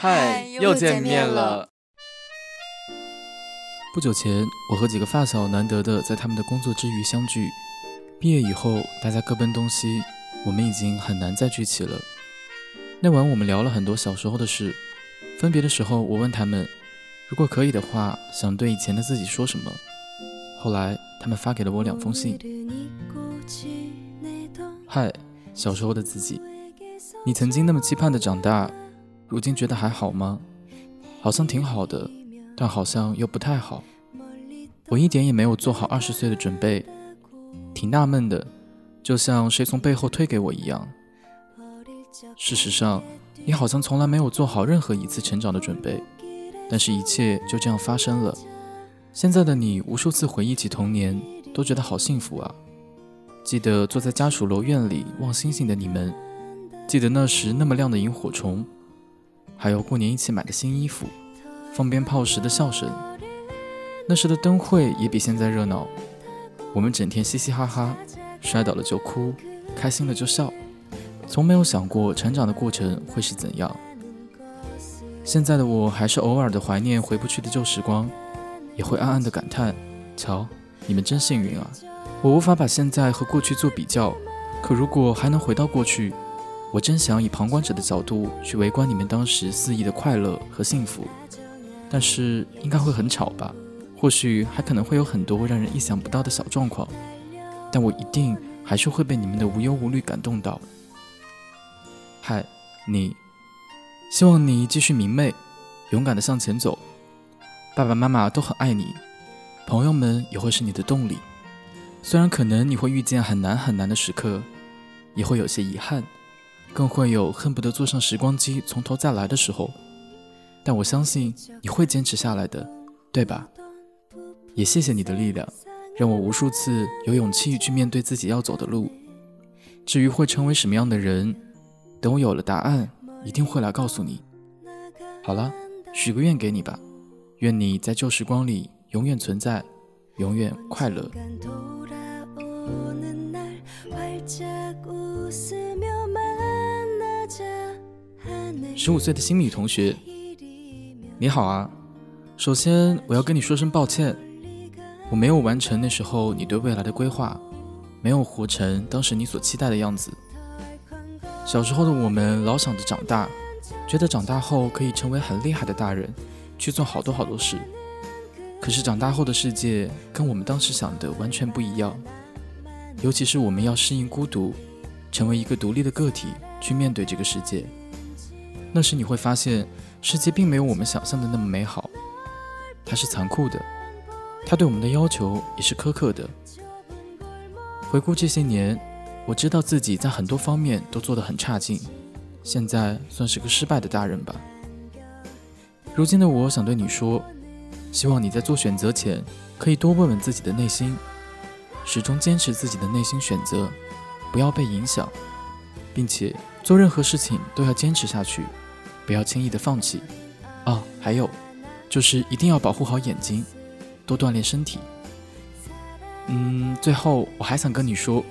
嗨，又见面了。不久前，我和几个发小难得的在他们的工作之余相聚。毕业以后，大家各奔东西，我们已经很难再聚齐了。那晚我们聊了很多小时候的事。分别的时候，我问他们，如果可以的话，想对以前的自己说什么。后来，他们发给了我两封信。嗨，小时候的自己，你曾经那么期盼的长大，如今觉得还好吗？好像挺好的，但好像又不太好。我一点也没有做好二十岁的准备，挺纳闷的，就像谁从背后推给我一样。事实上。你好像从来没有做好任何一次成长的准备，但是，一切就这样发生了。现在的你，无数次回忆起童年，都觉得好幸福啊！记得坐在家属楼院里望星星的你们，记得那时那么亮的萤火虫，还有过年一起买的新衣服，放鞭炮时的笑声。那时的灯会也比现在热闹，我们整天嘻嘻哈哈，摔倒了就哭，开心了就笑。从没有想过成长的过程会是怎样。现在的我还是偶尔的怀念回不去的旧时光，也会暗暗的感叹：瞧，你们真幸运啊！我无法把现在和过去做比较，可如果还能回到过去，我真想以旁观者的角度去围观你们当时肆意的快乐和幸福。但是应该会很吵吧？或许还可能会有很多让人意想不到的小状况，但我一定还是会被你们的无忧无虑感动到。嗨，你，希望你继续明媚、勇敢的向前走。爸爸妈妈都很爱你，朋友们也会是你的动力。虽然可能你会遇见很难很难的时刻，也会有些遗憾，更会有恨不得坐上时光机从头再来的时候，但我相信你会坚持下来的，对吧？也谢谢你的力量，让我无数次有勇气去面对自己要走的路。至于会成为什么样的人？等我有了答案，一定会来告诉你。好了，许个愿给你吧，愿你在旧时光里永远存在，永远快乐。十五岁的新米同学，你好啊！首先，我要跟你说声抱歉，我没有完成那时候你对未来的规划，没有活成当时你所期待的样子。小时候的我们老想着长大，觉得长大后可以成为很厉害的大人，去做好多好多事。可是长大后的世界跟我们当时想的完全不一样，尤其是我们要适应孤独，成为一个独立的个体去面对这个世界。那时你会发现，世界并没有我们想象的那么美好，它是残酷的，它对我们的要求也是苛刻的。回顾这些年。我知道自己在很多方面都做得很差劲，现在算是个失败的大人吧。如今的我想对你说，希望你在做选择前可以多问问自己的内心，始终坚持自己的内心选择，不要被影响，并且做任何事情都要坚持下去，不要轻易的放弃。啊，还有，就是一定要保护好眼睛，多锻炼身体。嗯，最后我还想跟你说。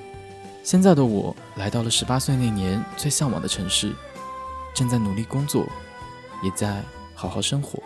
现在的我来到了十八岁那年最向往的城市，正在努力工作，也在好好生活。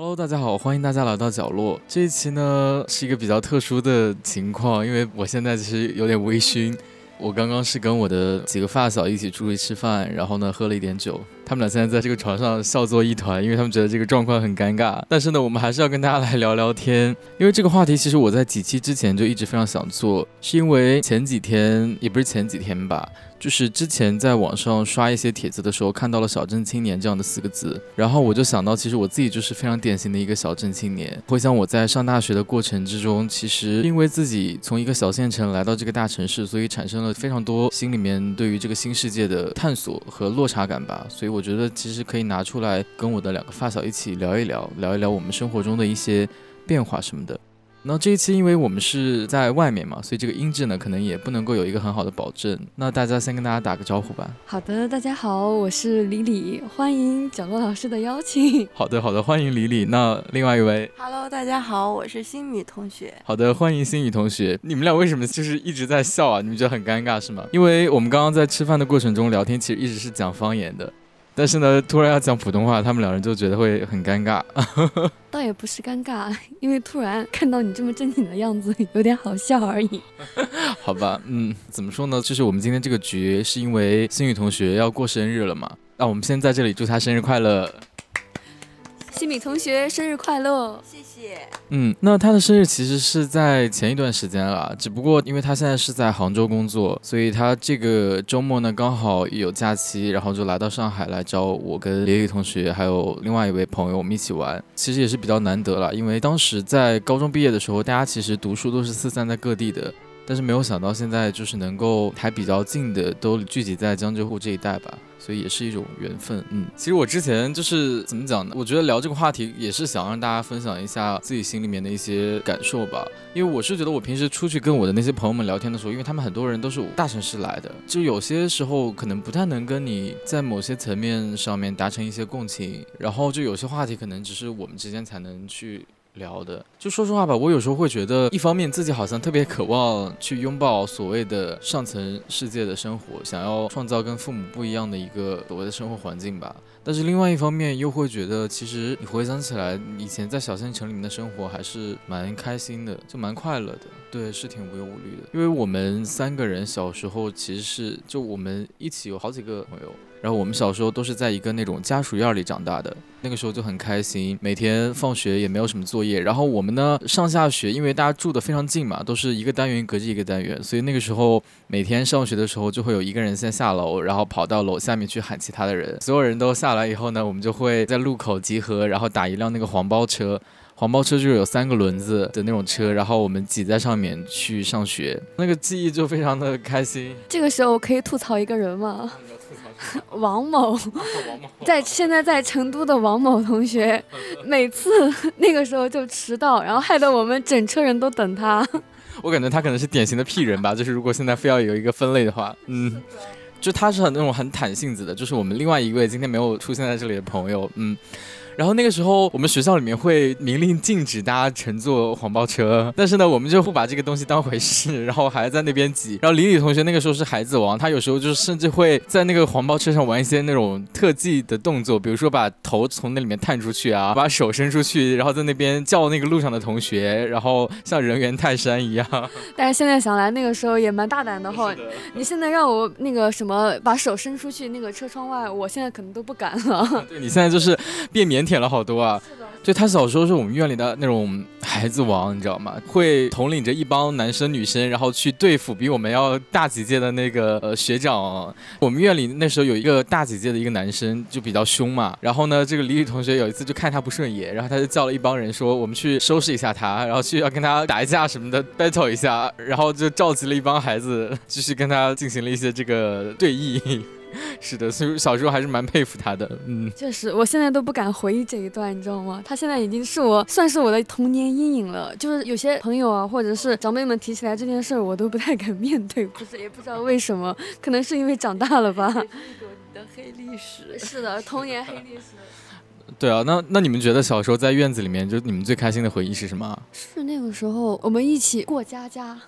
Hello，大家好，欢迎大家来到角落。这一期呢是一个比较特殊的情况，因为我现在其实有点微醺。我刚刚是跟我的几个发小一起出去吃饭，然后呢喝了一点酒，他们俩现在在这个床上笑作一团，因为他们觉得这个状况很尴尬。但是呢，我们还是要跟大家来聊聊天，因为这个话题其实我在几期之前就一直非常想做，是因为前几天也不是前几天吧。就是之前在网上刷一些帖子的时候，看到了“小镇青年”这样的四个字，然后我就想到，其实我自己就是非常典型的一个小镇青年。回想我在上大学的过程之中，其实因为自己从一个小县城来到这个大城市，所以产生了非常多心里面对于这个新世界的探索和落差感吧。所以我觉得其实可以拿出来跟我的两个发小一起聊一聊，聊一聊我们生活中的一些变化什么的。那这一期因为我们是在外面嘛，所以这个音质呢可能也不能够有一个很好的保证。那大家先跟大家打个招呼吧。好的，大家好，我是李李，欢迎角落老师的邀请。好的，好的，欢迎李李。那另外一位，Hello，大家好，我是新宇同学。好的，欢迎新宇同学。你们俩为什么就是一直在笑啊？你们觉得很尴尬是吗？因为我们刚刚在吃饭的过程中聊天，其实一直是讲方言的。但是呢，突然要讲普通话，他们两人就觉得会很尴尬。倒也不是尴尬，因为突然看到你这么正经的样子，有点好笑而已。好吧，嗯，怎么说呢？就是我们今天这个局是因为星宇同学要过生日了嘛？那我们先在这里祝他生日快乐。新米同学生日快乐！谢谢。嗯，那他的生日其实是在前一段时间了，只不过因为他现在是在杭州工作，所以他这个周末呢刚好有假期，然后就来到上海来找我跟李宇同学还有另外一位朋友我们一起玩。其实也是比较难得了，因为当时在高中毕业的时候，大家其实读书都是四散在各地的。但是没有想到，现在就是能够还比较近的都聚集在江浙沪这一带吧，所以也是一种缘分。嗯，其实我之前就是怎么讲呢？我觉得聊这个话题也是想让大家分享一下自己心里面的一些感受吧。因为我是觉得我平时出去跟我的那些朋友们聊天的时候，因为他们很多人都是大城市来的，就有些时候可能不太能跟你在某些层面上面达成一些共情，然后就有些话题可能只是我们之间才能去。聊的，就说实话吧，我有时候会觉得，一方面自己好像特别渴望去拥抱所谓的上层世界的生活，想要创造跟父母不一样的一个所谓的生活环境吧。但是另外一方面又会觉得，其实你回想起来，以前在小县城里面的生活还是蛮开心的，就蛮快乐的。对，是挺无忧无虑的。因为我们三个人小时候其实是，就我们一起有好几个朋友。然后我们小时候都是在一个那种家属院里长大的，那个时候就很开心，每天放学也没有什么作业。然后我们呢上下学，因为大家住的非常近嘛，都是一个单元隔着一个单元，所以那个时候每天上学的时候就会有一个人先下楼，然后跑到楼下面去喊其他的人。所有人都下来以后呢，我们就会在路口集合，然后打一辆那个黄包车。黄包车就是有三个轮子的那种车，然后我们挤在上面去上学，那个记忆就非常的开心。这个时候可以吐槽一个人吗？王某，在现在在成都的王某同学，每次 那个时候就迟到，然后害得我们整车人都等他。我感觉他可能是典型的屁人吧，就是如果现在非要有一个分类的话，嗯，就他是很那种很坦性子的，就是我们另外一位今天没有出现在这里的朋友，嗯。然后那个时候，我们学校里面会明令禁止大家乘坐黄包车，但是呢，我们就不把这个东西当回事，然后还在那边挤。然后李李同学那个时候是孩子王，他有时候就是甚至会在那个黄包车上玩一些那种特技的动作，比如说把头从那里面探出去啊，把手伸出去，然后在那边叫那个路上的同学，然后像人猿泰山一样。但是现在想来，那个时候也蛮大胆的哈。你现在让我那个什么把手伸出去那个车窗外，我现在可能都不敢了。对你现在就是变腼腆了好多啊！就他小时候是我们院里的那种孩子王，你知道吗？会统领着一帮男生女生，然后去对付比我们要大几届的那个呃学长。我们院里那时候有一个大几届的一个男生，就比较凶嘛。然后呢，这个李宇同学有一次就看他不顺眼，然后他就叫了一帮人说：“我们去收拾一下他，然后去要跟他打一架什么的，battle 一下。”然后就召集了一帮孩子，继续跟他进行了一些这个对弈。是的，所以小时候还是蛮佩服他的。嗯，确实，我现在都不敢回忆这一段，你知道吗？他现在已经是我算是我的童年阴影了。就是有些朋友啊，或者是长辈们提起来这件事儿，我都不太敢面对。不是，也不知道为什么，可能是因为长大了吧。一朵你的黑历史。是的，童年黑历史。对啊，那那你们觉得小时候在院子里面，就你们最开心的回忆是什么？是那个时候我们一起过家家。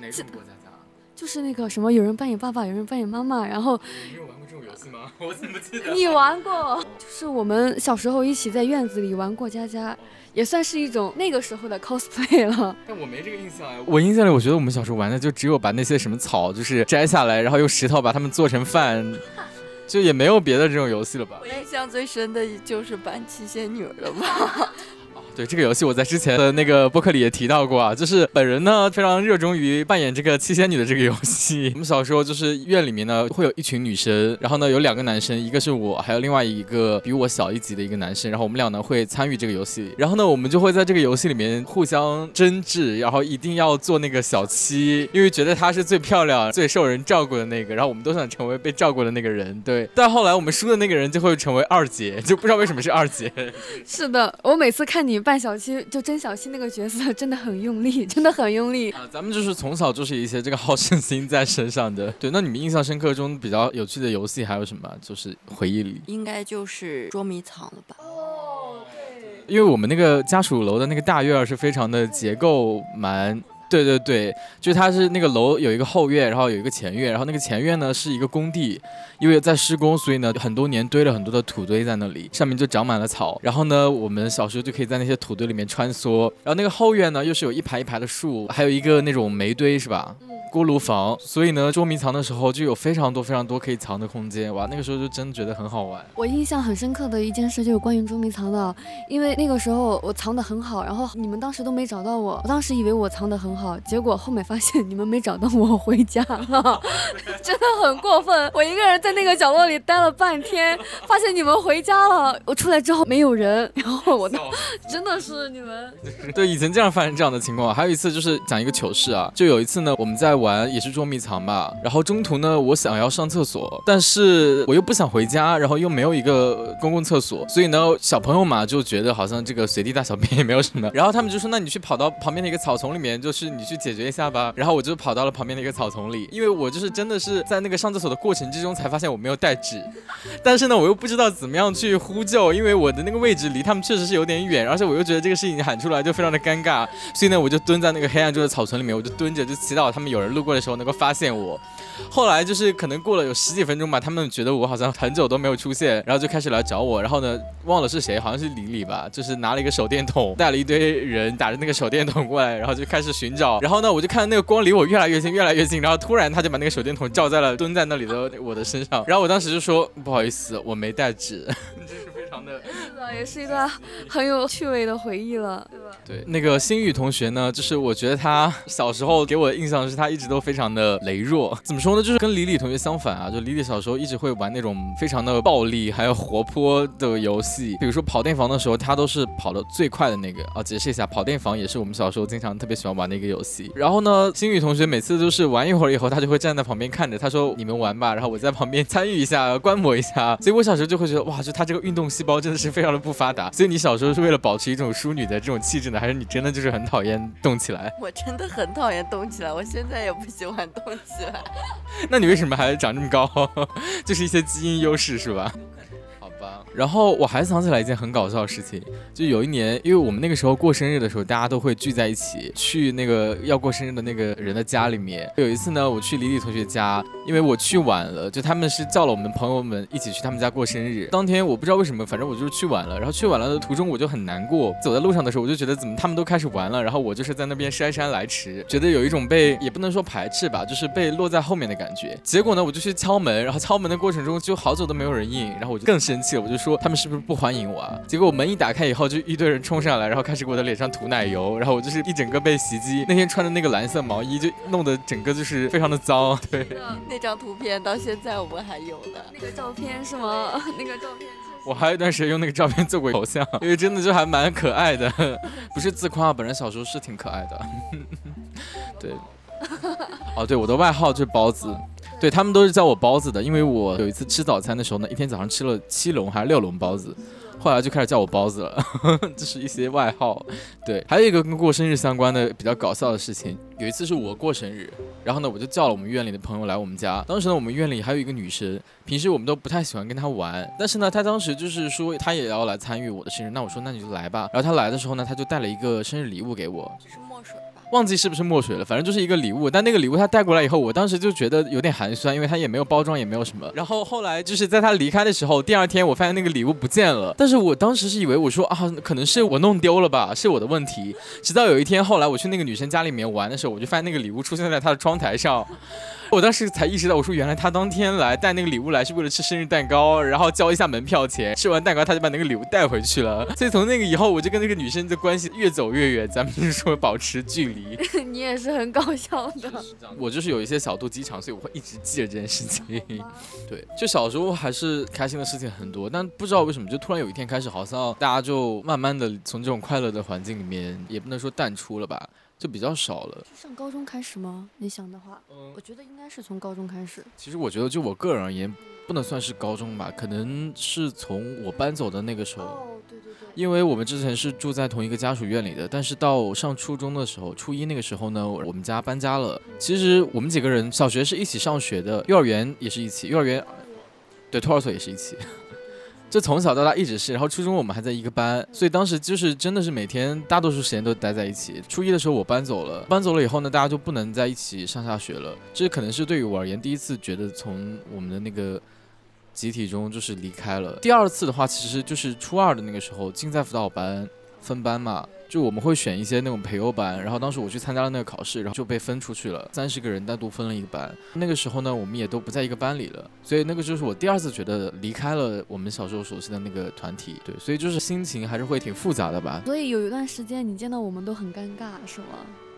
哪种过家家？就是那个什么，有人扮演爸爸，有人扮演妈妈，然后。你有玩过这种游戏吗？我怎么记得？你玩过？就是我们小时候一起在院子里玩过家家，也算是一种那个时候的 cosplay 了。但我没这个印象哎。我印象里，我觉得我们小时候玩的就只有把那些什么草，就是摘下来，然后用石头把它们做成饭。就也没有别的这种游戏了吧？我印象最深的就是扮七仙女了吧。对这个游戏，我在之前的那个播客里也提到过啊，就是本人呢非常热衷于扮演这个七仙女的这个游戏。我们小时候就是院里面呢会有一群女生，然后呢有两个男生，一个是我，还有另外一个比我小一级的一个男生，然后我们俩呢会参与这个游戏，然后呢我们就会在这个游戏里面互相争执，然后一定要做那个小七，因为觉得她是最漂亮、最受人照顾的那个，然后我们都想成为被照顾的那个人。对，但后来我们输的那个人就会成为二姐，就不知道为什么是二姐。是的，我每次看你。扮小七就真小七那个角色真的很用力，真的很用力啊！咱们就是从小就是一些这个好胜心在身上的。对，那你们印象深刻中比较有趣的游戏还有什么？就是回忆里应该就是捉迷藏了吧？哦，对，因为我们那个家属楼的那个大院儿是非常的结构蛮。对对对，就是它是那个楼有一个后院，然后有一个前院，然后那个前院呢是一个工地，因为在施工，所以呢很多年堆了很多的土堆在那里，上面就长满了草。然后呢，我们小时候就可以在那些土堆里面穿梭。然后那个后院呢又是有一排一排的树，还有一个那种煤堆，是吧？锅炉房，所以呢，捉迷藏的时候就有非常多非常多可以藏的空间，哇，那个时候就真的觉得很好玩。我印象很深刻的一件事就是关于捉迷藏的，因为那个时候我藏得很好，然后你们当时都没找到我，我当时以为我藏得很好，结果后面发现你们没找到我回家了，真的很过分。我一个人在那个角落里待了半天，发现你们回家了，我出来之后没有人，然后我 真的是你们对，以前经常发生这样的情况。还有一次就是讲一个糗事啊，就有一次呢，我们在。玩也是捉迷藏吧，然后中途呢，我想要上厕所，但是我又不想回家，然后又没有一个公共厕所，所以呢，小朋友嘛就觉得好像这个随地大小便也没有什么，然后他们就说，那你去跑到旁边的一个草丛里面，就是你去解决一下吧。然后我就跑到了旁边的一个草丛里，因为我就是真的是在那个上厕所的过程之中才发现我没有带纸，但是呢，我又不知道怎么样去呼救，因为我的那个位置离他们确实是有点远，而且我又觉得这个事情喊出来就非常的尴尬，所以呢，我就蹲在那个黑暗中的草丛里面，我就蹲着就祈祷他们有人。路过的时候能够发现我，后来就是可能过了有十几分钟吧，他们觉得我好像很久都没有出现，然后就开始来找我，然后呢忘了是谁，好像是李李吧，就是拿了一个手电筒，带了一堆人打着那个手电筒过来，然后就开始寻找，然后呢我就看到那个光离我越来越近，越来越近，然后突然他就把那个手电筒照在了蹲在那里的我的身上，然后我当时就说不好意思，我没带纸。是的，也是一段很有趣味的回忆了，对吧？对，那个星宇同学呢，就是我觉得他小时候给我的印象是他一直都非常的羸弱。怎么说呢？就是跟李李同学相反啊，就李李小时候一直会玩那种非常的暴力还有活泼的游戏，比如说跑电房的时候，他都是跑的最快的那个啊。解释一下，跑电房也是我们小时候经常特别喜欢玩的一个游戏。然后呢，星宇同学每次都是玩一会儿以后，他就会站在旁边看着，他说你们玩吧，然后我在旁边 参与一下，观摩一下。所以我小时候就会觉得哇，就他这个运动细胞真的是非常的不发达。所以你小时候是为了保持一种淑女的这种气质呢，还是你真的就是很讨厌动起来？我真的很讨厌动起来，我现在也不喜欢动起来。那你为什么还长这么高？就是一些基因优势是吧？然后我还想起来一件很搞笑的事情，就有一年，因为我们那个时候过生日的时候，大家都会聚在一起，去那个要过生日的那个人的家里面。有一次呢，我去李李同学家，因为我去晚了，就他们是叫了我们朋友们一起去他们家过生日。当天我不知道为什么，反正我就是去晚了。然后去晚了的途中我就很难过，走在路上的时候我就觉得怎么他们都开始玩了，然后我就是在那边姗姗来迟，觉得有一种被也不能说排斥吧，就是被落在后面的感觉。结果呢，我就去敲门，然后敲门的过程中就好久都没有人应，然后我就更生气了，我就说他们是不是不欢迎我啊？结果我门一打开以后，就一堆人冲上来，然后开始给我的脸上涂奶油，然后我就是一整个被袭击。那天穿的那个蓝色毛衣就弄得整个就是非常的脏。对，那张图片到现在我们还有的。那个照片是吗？那个照片。我还有一段时间用那个照片做过头像，因为真的就还蛮可爱的。不是自夸，本人小时候是挺可爱的。对。哦，对，我的外号就是包子。对他们都是叫我包子的，因为我有一次吃早餐的时候呢，一天早上吃了七笼还是六笼包子，后来就开始叫我包子了，这是一些外号。对，还有一个跟过生日相关的比较搞笑的事情，有一次是我过生日，然后呢我就叫了我们院里的朋友来我们家，当时呢我们院里还有一个女生，平时我们都不太喜欢跟她玩，但是呢她当时就是说她也要来参与我的生日，那我说那你就来吧，然后她来的时候呢，她就带了一个生日礼物给我。忘记是不是墨水了，反正就是一个礼物。但那个礼物他带过来以后，我当时就觉得有点寒酸，因为他也没有包装，也没有什么。然后后来就是在他离开的时候，第二天我发现那个礼物不见了。但是我当时是以为我说啊，可能是我弄丢了吧，是我的问题。直到有一天后来我去那个女生家里面玩的时候，我就发现那个礼物出现在她的窗台上。我当时才意识到，我说原来他当天来带那个礼物来是为了吃生日蛋糕，然后交一下门票钱，吃完蛋糕他就把那个礼物带回去了。所以从那个以后，我就跟那个女生的关系越走越远，咱们就是说保持距离。你也是很搞笑的。我就是有一些小肚鸡肠，所以我会一直记着这件事情。对，就小时候还是开心的事情很多，但不知道为什么，就突然有一天开始，好像大家就慢慢的从这种快乐的环境里面，也不能说淡出了吧。就比较少了。上高中开始吗？你想的话，嗯，我觉得应该是从高中开始。其实我觉得，就我个人而言，不能算是高中吧，可能是从我搬走的那个时候。哦，对对对。因为我们之前是住在同一个家属院里的，但是到上初中的时候，初一那个时候呢，我们家搬家了。其实我们几个人小学是一起上学的，幼儿园也是一起，幼儿园，对，托儿所也是一起。就从小到大一直是，然后初中我们还在一个班，所以当时就是真的是每天大多数时间都待在一起。初一的时候我搬走了，搬走了以后呢，大家就不能在一起上下学了。这可能是对于我而言第一次觉得从我们的那个集体中就是离开了。第二次的话，其实就是初二的那个时候竞赛辅导班分班嘛。就我们会选一些那种培优班，然后当时我去参加了那个考试，然后就被分出去了，三十个人单独分了一个班。那个时候呢，我们也都不在一个班里了，所以那个就是我第二次觉得离开了我们小时候熟悉的那个团体。对，所以就是心情还是会挺复杂的吧。所以有一段时间你见到我们都很尴尬，是吗？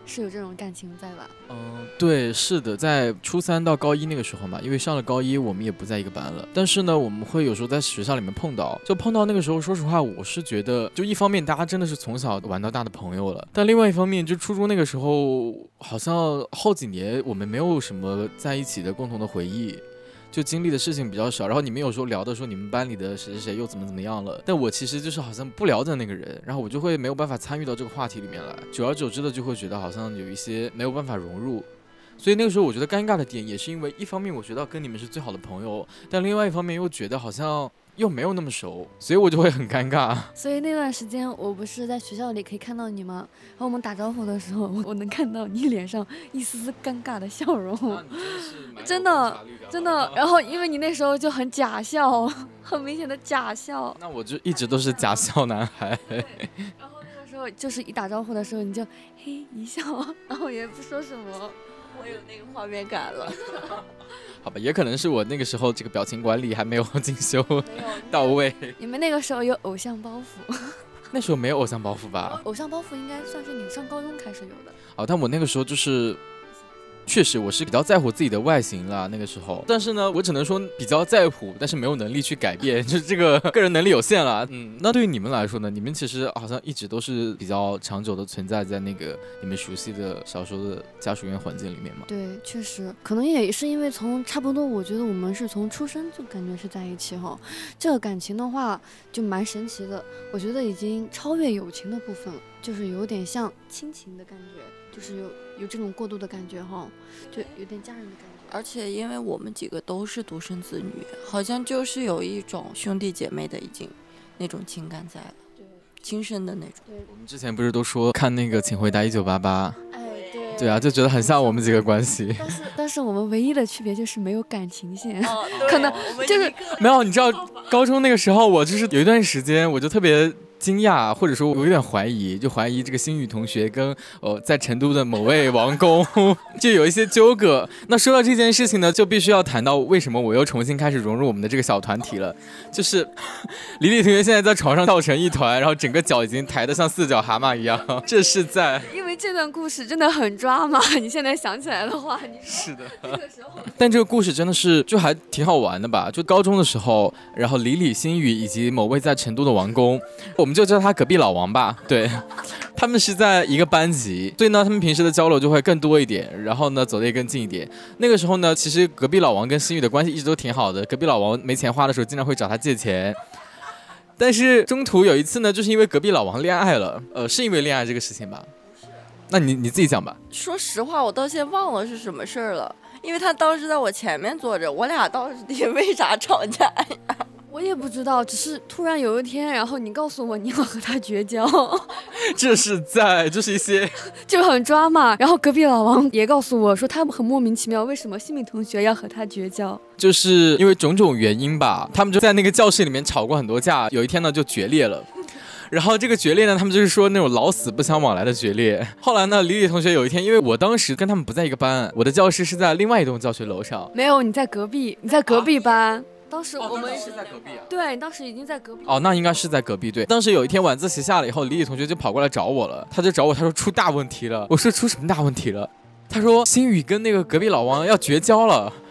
是有这种感情在吧？嗯，对，是的，在初三到高一那个时候嘛，因为上了高一，我们也不在一个班了。但是呢，我们会有时候在学校里面碰到，就碰到那个时候，说实话，我是觉得，就一方面大家真的是从小玩到大的朋友了，但另外一方面，就初中那个时候，好像后几年我们没有什么在一起的共同的回忆。就经历的事情比较少，然后你们有时候聊的说你们班里的谁谁谁又怎么怎么样了，但我其实就是好像不聊的那个人，然后我就会没有办法参与到这个话题里面来，久而久之的就会觉得好像有一些没有办法融入，所以那个时候我觉得尴尬的点也是因为一方面我觉得跟你们是最好的朋友，但另外一方面又觉得好像。又没有那么熟，所以我就会很尴尬。所以那段时间，我不是在学校里可以看到你吗？然后我们打招呼的时候，我能看到你脸上一丝丝尴尬的笑容。真的，真的。然后因为你那时候就很假笑，很明显的假笑。那我就一直都是假笑男孩。然后那个时候就是一打招呼的时候，你就嘿一笑，然后也不说什么。我有那个画面感了。好吧，也可能是我那个时候这个表情管理还没有进修到位。你们那个时候有偶像包袱？那时候没有偶像包袱吧？偶像包袱应该算是你上高中开始有的。哦，但我那个时候就是。确实，我是比较在乎自己的外形啦，那个时候。但是呢，我只能说比较在乎，但是没有能力去改变，就是这个个人能力有限了。嗯，那对于你们来说呢？你们其实好像一直都是比较长久的存在在那个你们熟悉的小时候的家属院环境里面嘛？对，确实，可能也是因为从差不多，我觉得我们是从出生就感觉是在一起哈。这个感情的话就蛮神奇的，我觉得已经超越友情的部分了，就是有点像亲情的感觉。就是有有这种过度的感觉哈，就有点家人的感觉。而且因为我们几个都是独生子女，好像就是有一种兄弟姐妹的已经那种情感在了，对，亲生的那种。对，我们之前不是都说看那个《请回答一九八八》？哎，对。对啊，就觉得很像我们几个关系。但是但是我们唯一的区别就是没有感情线，可能就是没有。你知道高中那个时候，我就是有一段时间，我就特别。惊讶，或者说我有点怀疑，就怀疑这个星宇同学跟呃在成都的某位王公 就有一些纠葛。那说到这件事情呢，就必须要谈到为什么我又重新开始融入我们的这个小团体了。就是 李李同学现在在床上跳成一团，然后整个脚已经抬得像四脚蛤蟆一样。这是在因为这段故事真的很抓马，你现在想起来的话，你是的。但这个故事真的是就还挺好玩的吧？就高中的时候，然后李李、星宇以及某位在成都的王公，我。我们就叫他隔壁老王吧。对，他们是在一个班级，所以呢，他们平时的交流就会更多一点，然后呢，走得也更近一点。那个时候呢，其实隔壁老王跟心雨的关系一直都挺好的。隔壁老王没钱花的时候，经常会找他借钱。但是中途有一次呢，就是因为隔壁老王恋爱了，呃，是因为恋爱这个事情吧？那你你自己讲吧。说实话，我到现在忘了是什么事儿了，因为他当时在我前面坐着，我俩到底为啥吵架呀？我也不知道，只是突然有一天，然后你告诉我你要和他绝交，这是在，这是一些 就很抓嘛。然后隔壁老王也告诉我说，他们很莫名其妙，为什么新敏同学要和他绝交？就是因为种种原因吧，他们就在那个教室里面吵过很多架，有一天呢就决裂了。然后这个决裂呢，他们就是说那种老死不相往来的决裂。后来呢，李李同学有一天，因为我当时跟他们不在一个班，我的教室是在另外一栋教学楼上。没有，你在隔壁，你在隔壁班。当时我们是在隔壁啊。对，当时已经在隔壁。哦，那应该是在隔壁。对，当时有一天晚自习下了以后，李李同学就跑过来找我了，他就找我，他说出大问题了。我说出什么大问题了？他说星宇跟那个隔壁老王要绝交了。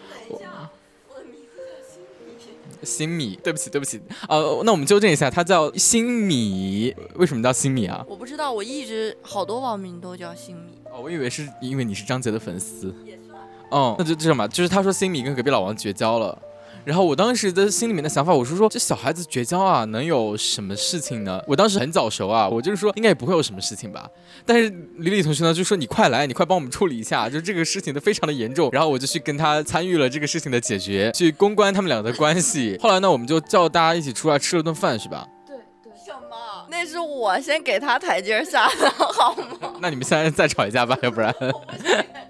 新米，对不起，对不起，呃，那我们纠正一下，他叫新米，为什么叫新米啊？我不知道，我一直好多网名都叫新米。哦，我以为是因为你是张杰的粉丝。也算。哦，那就这样吧，就是他说新米跟隔壁老王绝交了。然后我当时的心里面的想法，我是说这小孩子绝交啊，能有什么事情呢？我当时很早熟啊，我就是说应该也不会有什么事情吧。但是李李同学呢就说你快来，你快帮我们处理一下，就这个事情的非常的严重。然后我就去跟他参与了这个事情的解决，去公关他们俩的关系。后来呢，我们就叫大家一起出来吃了顿饭，是吧？那是我先给他台阶下的，好吗？那你们现在再吵一架吧，要不然。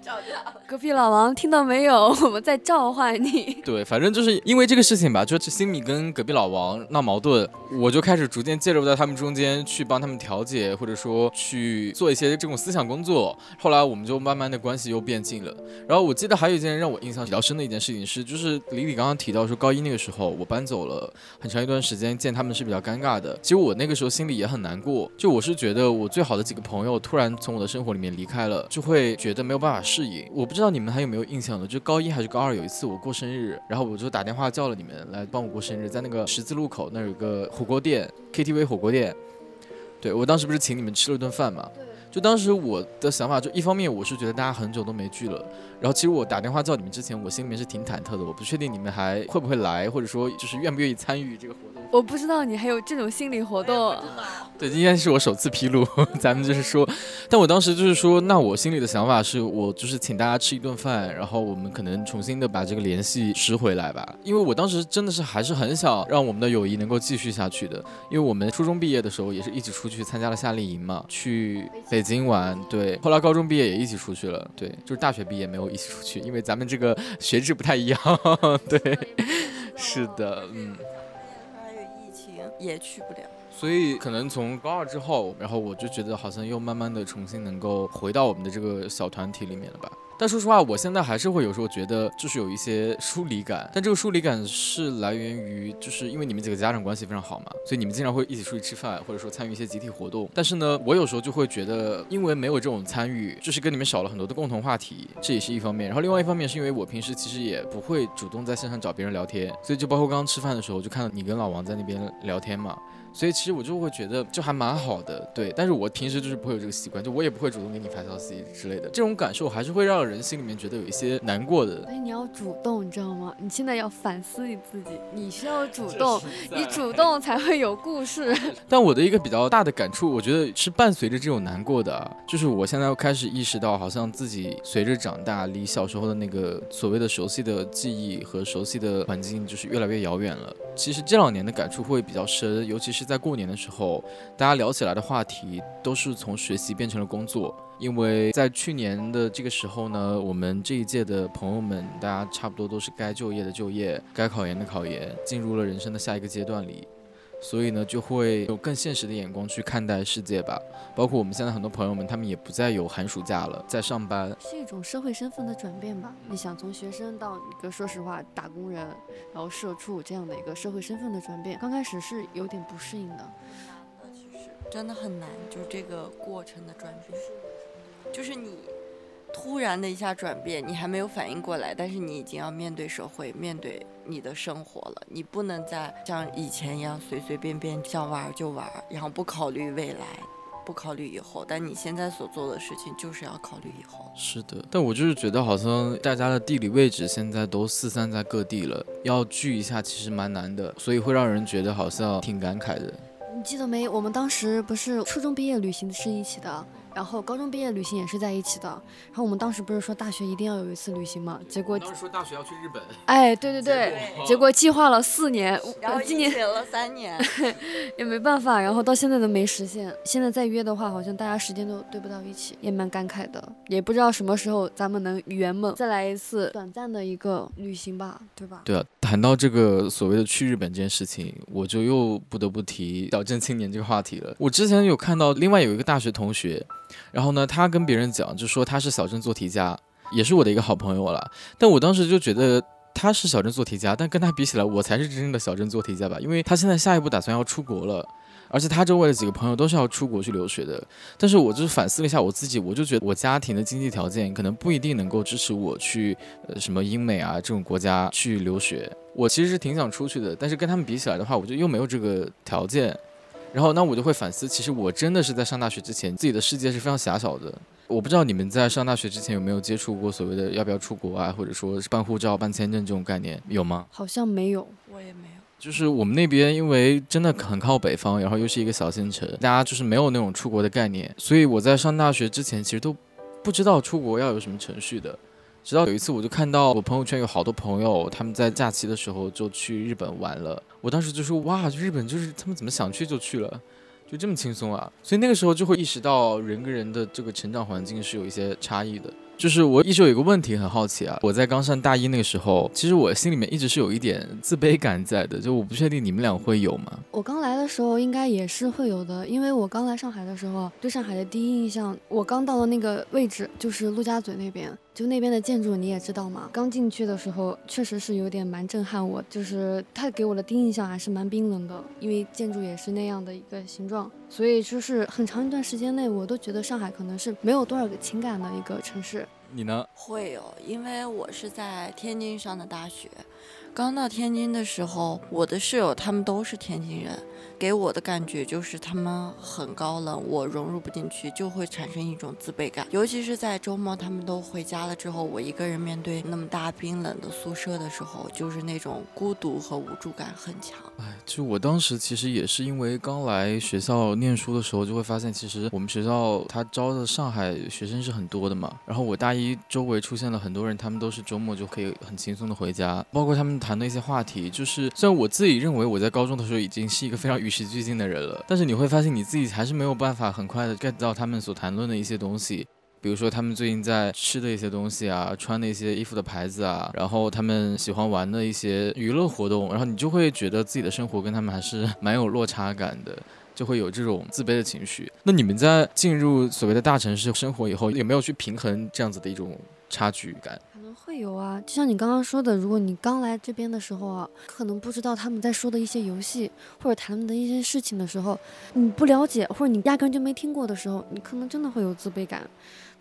吵架。隔壁老王听到没有？我们在召唤你。对，反正就是因为这个事情吧，就是新米跟隔壁老王闹矛盾，我就开始逐渐介入到他们中间去帮他们调解，或者说去做一些这种思想工作。后来我们就慢慢的关系又变近了。然后我记得还有一件让我印象比较深的一件事情是，就是李李刚刚提到说高一那个时候我搬走了很长一段时间，见他们是比较尴尬的。其实我那个时候心里也很难过，就我是觉得我最好的几个朋友突然从我的生活里面离开了，就会觉得没有办法适应。我不知道你们还有没有印象了，就高一还是高二有一次我过生日，然后我就打电话叫了你们来帮我过生日，在那个十字路口那儿有个火锅店，KTV 火锅店。对我当时不是请你们吃了顿饭嘛？就当时我的想法，就一方面我是觉得大家很久都没聚了，然后其实我打电话叫你们之前，我心里面是挺忐忑的，我不确定你们还会不会来，或者说就是愿不愿意参与这个活动。我不知道你还有这种心理活动。对，今天是我首次披露，咱们就是说，但我当时就是说，那我心里的想法是我就是请大家吃一顿饭，然后我们可能重新的把这个联系拾回来吧，因为我当时真的是还是很想让我们的友谊能够继续下去的，因为我们初中毕业的时候也是一起出去参加了夏令营嘛，去北京玩，对，后来高中毕业也一起出去了，对，就是大学毕业没有一起出去，因为咱们这个学制不太一样，对，是的，嗯。也去不了，所以可能从高二之后，然后我就觉得好像又慢慢的重新能够回到我们的这个小团体里面了吧。但说实话，我现在还是会有时候觉得就是有一些疏离感，但这个疏离感是来源于就是因为你们几个家长关系非常好嘛，所以你们经常会一起出去吃饭，或者说参与一些集体活动。但是呢，我有时候就会觉得，因为没有这种参与，就是跟你们少了很多的共同话题，这也是一方面。然后另外一方面是因为我平时其实也不会主动在线上找别人聊天，所以就包括刚刚吃饭的时候，就看到你跟老王在那边聊天嘛。所以其实我就会觉得就还蛮好的，对。但是我平时就是不会有这个习惯，就我也不会主动给你发消息之类的。这种感受还是会让人心里面觉得有一些难过的。哎，你要主动，你知道吗？你现在要反思你自己，你需要主动，你主动才会有故事。但我的一个比较大的感触，我觉得是伴随着这种难过的，就是我现在开始意识到，好像自己随着长大，离小时候的那个所谓的熟悉的记忆和熟悉的环境，就是越来越遥远了。其实这两年的感触会比较深，尤其是在过年的时候，大家聊起来的话题都是从学习变成了工作。因为在去年的这个时候呢，我们这一届的朋友们，大家差不多都是该就业的就业，该考研的考研，进入了人生的下一个阶段里。所以呢，就会有更现实的眼光去看待世界吧。包括我们现在很多朋友们，他们也不再有寒暑假了，在上班，是一种社会身份的转变吧。你想从学生到一个说实话打工人，然后社畜这样的一个社会身份的转变，刚开始是有点不适应的。其实真的很难，就是这个过程的转变，就是你。突然的一下转变，你还没有反应过来，但是你已经要面对社会，面对你的生活了。你不能再像以前一样随随便便想玩就玩，然后不考虑未来，不考虑以后。但你现在所做的事情就是要考虑以后。是的，但我就是觉得好像大家的地理位置现在都四散在各地了，要聚一下其实蛮难的，所以会让人觉得好像挺感慨的。你记得没？我们当时不是初中毕业旅行是一起的。然后高中毕业旅行也是在一起的。然后我们当时不是说大学一定要有一次旅行嘛？结果当时说大学要去日本，哎，对对对，结果计划了四年，然后今年写了三年，也没办法，然后到现在都没实现。现在再约的话，好像大家时间都对不到一起，也蛮感慨的。也不知道什么时候咱们能圆梦，再来一次短暂的一个旅行吧，对吧？对啊，谈到这个所谓的去日本这件事情，我就又不得不提小镇青年这个话题了。我之前有看到另外有一个大学同学，然后呢，他跟别人讲，就说他是小镇做题家，也是我的一个好朋友了。但我当时就觉得他是小镇做题家，但跟他比起来，我才是真正的小镇做题家吧，因为他现在下一步打算要出国了。而且他周围的几个朋友都是要出国去留学的，但是我就是反思了一下我自己，我就觉得我家庭的经济条件可能不一定能够支持我去呃什么英美啊这种国家去留学。我其实是挺想出去的，但是跟他们比起来的话，我就又没有这个条件。然后那我就会反思，其实我真的是在上大学之前，自己的世界是非常狭小的。我不知道你们在上大学之前有没有接触过所谓的要不要出国啊，或者说是办护照、办签证这种概念，有吗？好像没有，我也没有。就是我们那边，因为真的很靠北方，然后又是一个小县城，大家就是没有那种出国的概念，所以我在上大学之前其实都不知道出国要有什么程序的。直到有一次，我就看到我朋友圈有好多朋友他们在假期的时候就去日本玩了，我当时就说哇，日本就是他们怎么想去就去了，就这么轻松啊！所以那个时候就会意识到人跟人的这个成长环境是有一些差异的。就是我一直有一个问题很好奇啊，我在刚上大一那个时候，其实我心里面一直是有一点自卑感在的，就我不确定你们俩会有吗？我刚来的时候应该也是会有的，因为我刚来上海的时候，对上海的第一印象，我刚到的那个位置就是陆家嘴那边，就那边的建筑你也知道嘛，刚进去的时候确实是有点蛮震撼我，就是它给我的第一印象还是蛮冰冷的，因为建筑也是那样的一个形状，所以就是很长一段时间内我都觉得上海可能是没有多少个情感的一个城市。你呢？会有，因为我是在天津上的大学，刚到天津的时候，我的室友他们都是天津人。给我的感觉就是他们很高冷，我融入不进去，就会产生一种自卑感。尤其是在周末他们都回家了之后，我一个人面对那么大冰冷的宿舍的时候，就是那种孤独和无助感很强。哎，就我当时其实也是因为刚来学校念书的时候，就会发现其实我们学校他招的上海学生是很多的嘛。然后我大一周围出现了很多人，他们都是周末就可以很轻松的回家，包括他们谈的一些话题，就是虽然我自己认为我在高中的时候已经是一个非常与时俱进的人了，但是你会发现你自己还是没有办法很快的 get 到他们所谈论的一些东西，比如说他们最近在吃的一些东西啊，穿的一些衣服的牌子啊，然后他们喜欢玩的一些娱乐活动，然后你就会觉得自己的生活跟他们还是 蛮有落差感的，就会有这种自卑的情绪。那你们在进入所谓的大城市生活以后，有没有去平衡这样子的一种差距感？会有啊，就像你刚刚说的，如果你刚来这边的时候啊，可能不知道他们在说的一些游戏或者谈论的一些事情的时候，你不了解或者你压根就没听过的时候，你可能真的会有自卑感。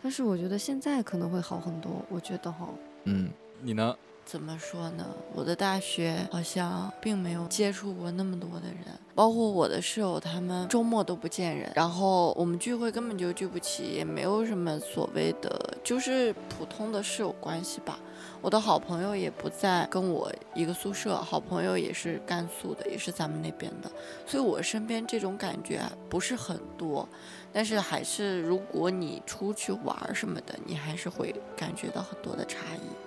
但是我觉得现在可能会好很多，我觉得哈。嗯，你呢？怎么说呢？我的大学好像并没有接触过那么多的人，包括我的室友，他们周末都不见人，然后我们聚会根本就聚不齐，也没有什么所谓的，就是普通的室友关系吧。我的好朋友也不在跟我一个宿舍，好朋友也是甘肃的，也是咱们那边的，所以我身边这种感觉不是很多。但是还是，如果你出去玩什么的，你还是会感觉到很多的差异。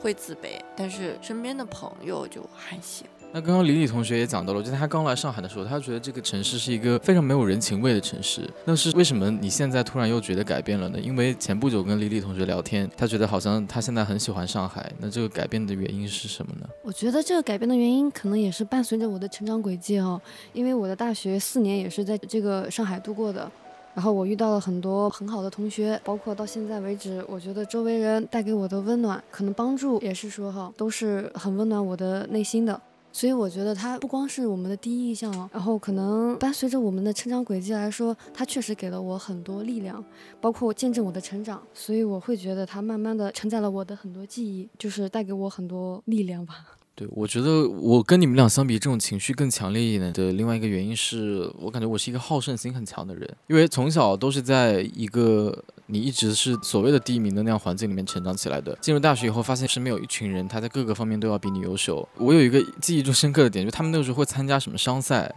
会自卑，但是身边的朋友就还行。那刚刚李李同学也讲到了，我觉得他刚来上海的时候，他觉得这个城市是一个非常没有人情味的城市。那是为什么？你现在突然又觉得改变了呢？因为前不久跟李李同学聊天，他觉得好像他现在很喜欢上海。那这个改变的原因是什么呢？我觉得这个改变的原因可能也是伴随着我的成长轨迹哦，因为我的大学四年也是在这个上海度过的。然后我遇到了很多很好的同学，包括到现在为止，我觉得周围人带给我的温暖，可能帮助也是说哈，都是很温暖我的内心的。所以我觉得它不光是我们的第一印象，然后可能伴随着我们的成长轨迹来说，它确实给了我很多力量，包括见证我的成长。所以我会觉得它慢慢的承载了我的很多记忆，就是带给我很多力量吧。对，我觉得我跟你们俩相比，这种情绪更强烈一点的另外一个原因是我感觉我是一个好胜心很强的人，因为从小都是在一个你一直是所谓的第一名的那样环境里面成长起来的。进入大学以后，发现身边有一群人，他在各个方面都要比你优秀。我有一个记忆中深刻的点，就他们那个时候会参加什么商赛。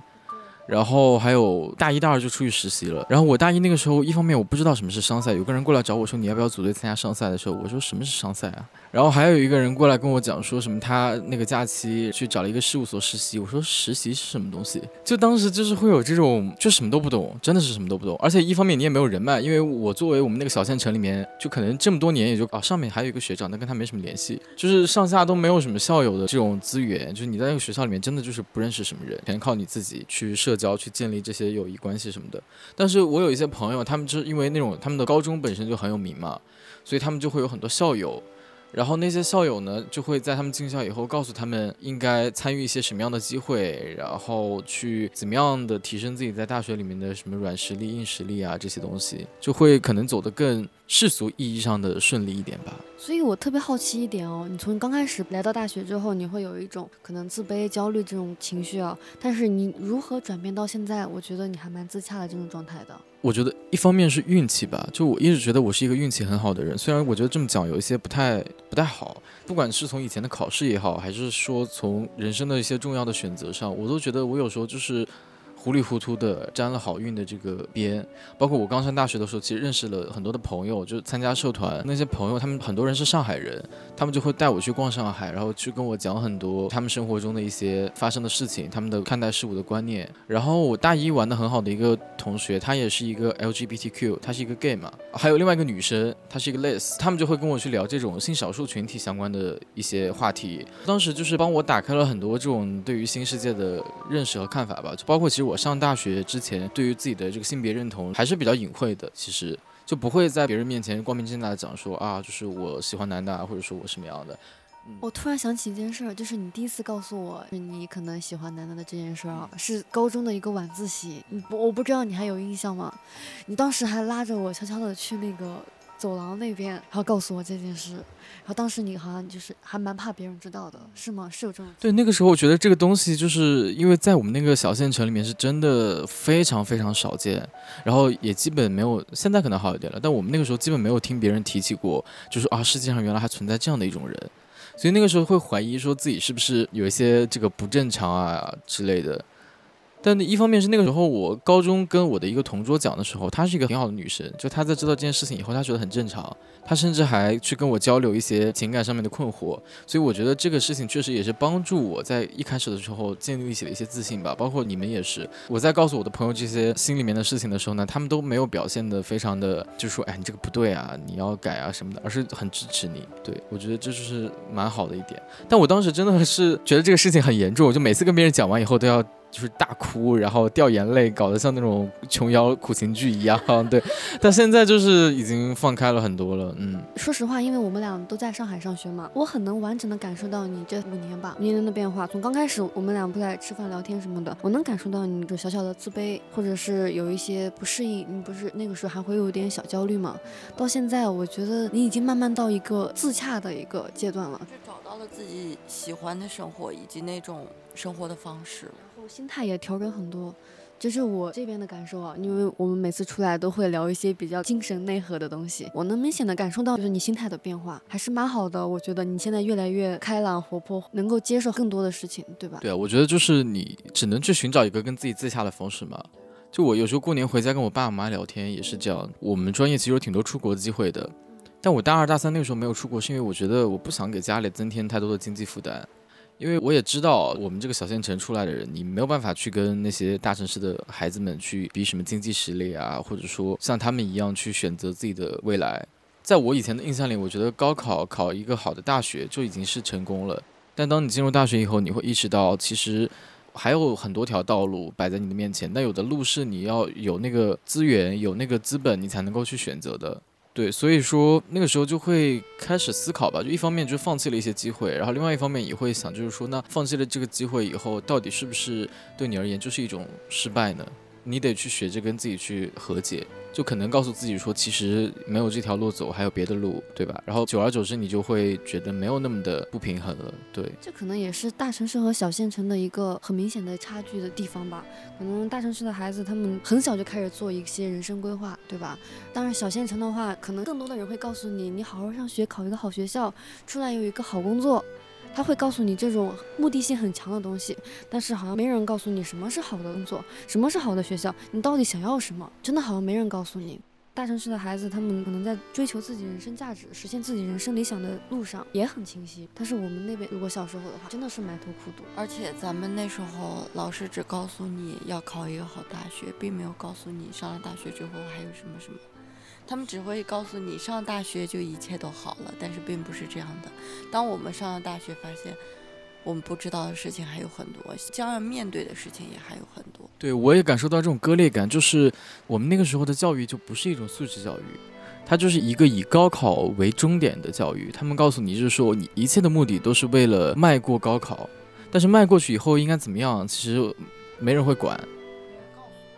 然后还有大一、大二就出去实习了。然后我大一那个时候，一方面我不知道什么是商赛，有个人过来找我说你要不要组队参加商赛的时候，我说什么是商赛啊？然后还有一个人过来跟我讲说什么他那个假期去找了一个事务所实习，我说实习是什么东西？就当时就是会有这种就什么都不懂，真的是什么都不懂。而且一方面你也没有人脉，因为我作为我们那个小县城里面，就可能这么多年也就啊上面还有一个学长，但跟他没什么联系，就是上下都没有什么校友的这种资源，就是你在那个学校里面真的就是不认识什么人，全靠你自己去社交去建立这些友谊关系什么的。但是我有一些朋友，他们就是因为那种他们的高中本身就很有名嘛，所以他们就会有很多校友。然后那些校友呢，就会在他们进校以后告诉他们应该参与一些什么样的机会，然后去怎么样的提升自己在大学里面的什么软实力、硬实力啊这些东西，就会可能走得更世俗意义上的顺利一点吧。所以我特别好奇一点哦，你从刚开始来到大学之后，你会有一种可能自卑、焦虑这种情绪啊，但是你如何转变到现在？我觉得你还蛮自洽的这种状态的。我觉得一方面是运气吧，就我一直觉得我是一个运气很好的人，虽然我觉得这么讲有一些不太不太好，不管是从以前的考试也好，还是说从人生的一些重要的选择上，我都觉得我有时候就是。糊里糊涂的沾了好运的这个边，包括我刚上大学的时候，其实认识了很多的朋友，就参加社团那些朋友，他们很多人是上海人，他们就会带我去逛上海，然后去跟我讲很多他们生活中的一些发生的事情，他们的看待事物的观念。然后我大一玩的很好的一个同学，他也是一个 LGBTQ，他是一个 gay 嘛，还有另外一个女生，她是一个 les，他们就会跟我去聊这种性少数群体相关的一些话题。当时就是帮我打开了很多这种对于新世界的认识和看法吧，就包括其实我。我上大学之前，对于自己的这个性别认同还是比较隐晦的，其实就不会在别人面前光明正大的讲说啊，就是我喜欢男的，或者说我什么样的。我突然想起一件事儿，就是你第一次告诉我你可能喜欢男的的这件事儿啊，是高中的一个晚自习，我我不知道你还有印象吗？你当时还拉着我悄悄的去那个。走廊那边，然后告诉我这件事，然后当时你好像就是还蛮怕别人知道的，是吗？是有这种？对，那个时候我觉得这个东西就是因为在我们那个小县城里面是真的非常非常少见，然后也基本没有，现在可能好一点了，但我们那个时候基本没有听别人提起过，就是啊，世界上原来还存在这样的一种人，所以那个时候会怀疑说自己是不是有一些这个不正常啊之类的。但一方面是那个时候，我高中跟我的一个同桌讲的时候，她是一个挺好的女生，就她在知道这件事情以后，她觉得很正常，她甚至还去跟我交流一些情感上面的困惑，所以我觉得这个事情确实也是帮助我在一开始的时候建立起了一些自信吧。包括你们也是，我在告诉我的朋友这些心里面的事情的时候呢，他们都没有表现的非常的，就是说，哎，你这个不对啊，你要改啊什么的，而是很支持你。对我觉得这就是蛮好的一点。但我当时真的是觉得这个事情很严重，我就每次跟别人讲完以后都要。就是大哭，然后掉眼泪，搞得像那种琼瑶苦情剧一样。对，但现在就是已经放开了很多了。嗯，说实话，因为我们俩都在上海上学嘛，我很能完整的感受到你这五年吧，年龄的变化。从刚开始我们俩不在吃饭聊天什么的，我能感受到你这小小的自卑，或者是有一些不适应。你不是那个时候还会有点小焦虑吗？到现在，我觉得你已经慢慢到一个自洽的一个阶段了，就找到了自己喜欢的生活以及那种生活的方式。我心态也调整很多，就是我这边的感受啊。因为我们每次出来都会聊一些比较精神内核的东西，我能明显的感受到，就是你心态的变化还是蛮好的。我觉得你现在越来越开朗活泼，能够接受更多的事情，对吧？对啊，我觉得就是你只能去寻找一个跟自己自洽的方式嘛。就我有时候过年回家跟我爸妈聊天也是这样。我们专业其实有挺多出国的机会的，但我大二大三那个时候没有出国，是因为我觉得我不想给家里增添太多的经济负担。因为我也知道，我们这个小县城出来的人，你没有办法去跟那些大城市的孩子们去比什么经济实力啊，或者说像他们一样去选择自己的未来。在我以前的印象里，我觉得高考考一个好的大学就已经是成功了。但当你进入大学以后，你会意识到，其实还有很多条道路摆在你的面前。但有的路是你要有那个资源、有那个资本，你才能够去选择的。对，所以说那个时候就会开始思考吧，就一方面就放弃了一些机会，然后另外一方面也会想，就是说，那放弃了这个机会以后，到底是不是对你而言就是一种失败呢？你得去学着跟自己去和解，就可能告诉自己说，其实没有这条路走，还有别的路，对吧？然后久而久之，你就会觉得没有那么的不平衡了。对，这可能也是大城市和小县城的一个很明显的差距的地方吧。可能大城市的孩子他们很小就开始做一些人生规划，对吧？当然，小县城的话，可能更多的人会告诉你，你好好上学，考一个好学校，出来有一个好工作。他会告诉你这种目的性很强的东西，但是好像没人告诉你什么是好的工作，什么是好的学校，你到底想要什么？真的好像没人告诉你。大城市的孩子，他们可能在追求自己人生价值、实现自己人生理想的路上也很清晰。但是我们那边，如果小时候的话，真的是埋头苦读。而且咱们那时候，老师只告诉你要考一个好大学，并没有告诉你上了大学之后还有什么什么。他们只会告诉你上大学就一切都好了，但是并不是这样的。当我们上了大学，发现。我们不知道的事情还有很多，将要面对的事情也还有很多。对，我也感受到这种割裂感，就是我们那个时候的教育就不是一种素质教育，它就是一个以高考为终点的教育。他们告诉你，就是说你一切的目的都是为了迈过高考，但是迈过去以后应该怎么样，其实没人会管。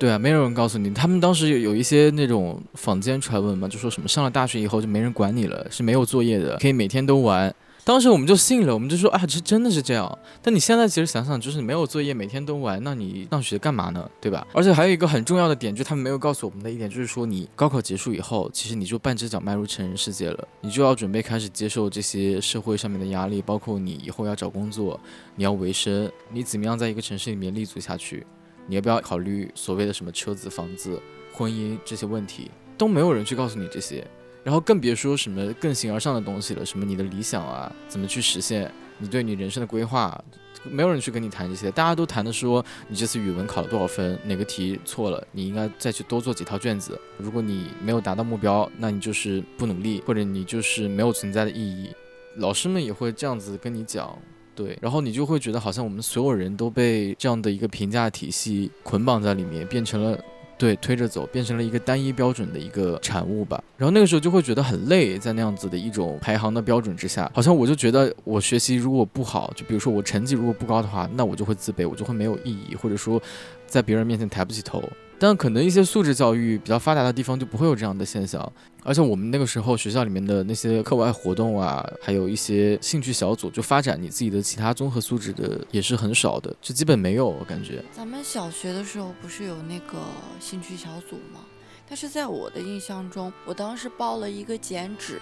对啊，没有人告诉你。他们当时有有一些那种坊间传闻嘛，就说什么上了大学以后就没人管你了，是没有作业的，可以每天都玩。当时我们就信了，我们就说啊，这真的是这样。但你现在其实想想，就是没有作业，每天都玩，那你上学干嘛呢？对吧？而且还有一个很重要的点，就是他们没有告诉我们的一点，就是说你高考结束以后，其实你就半只脚迈入成人世界了，你就要准备开始接受这些社会上面的压力，包括你以后要找工作，你要维生，你怎么样在一个城市里面立足下去？你要不要考虑所谓的什么车子、房子、婚姻这些问题？都没有人去告诉你这些。然后更别说什么更形而上的东西了，什么你的理想啊，怎么去实现？你对你人生的规划，没有人去跟你谈这些，大家都谈的说你这次语文考了多少分，哪个题错了，你应该再去多做几套卷子。如果你没有达到目标，那你就是不努力，或者你就是没有存在的意义。老师们也会这样子跟你讲，对，然后你就会觉得好像我们所有人都被这样的一个评价体系捆绑在里面，变成了。对，推着走，变成了一个单一标准的一个产物吧。然后那个时候就会觉得很累，在那样子的一种排行的标准之下，好像我就觉得我学习如果不好，就比如说我成绩如果不高的话，那我就会自卑，我就会没有意义，或者说在别人面前抬不起头。但可能一些素质教育比较发达的地方就不会有这样的现象，而且我们那个时候学校里面的那些课外活动啊，还有一些兴趣小组，就发展你自己的其他综合素质的也是很少的，就基本没有。我感觉咱们小学的时候不是有那个兴趣小组吗？但是在我的印象中，我当时报了一个剪纸，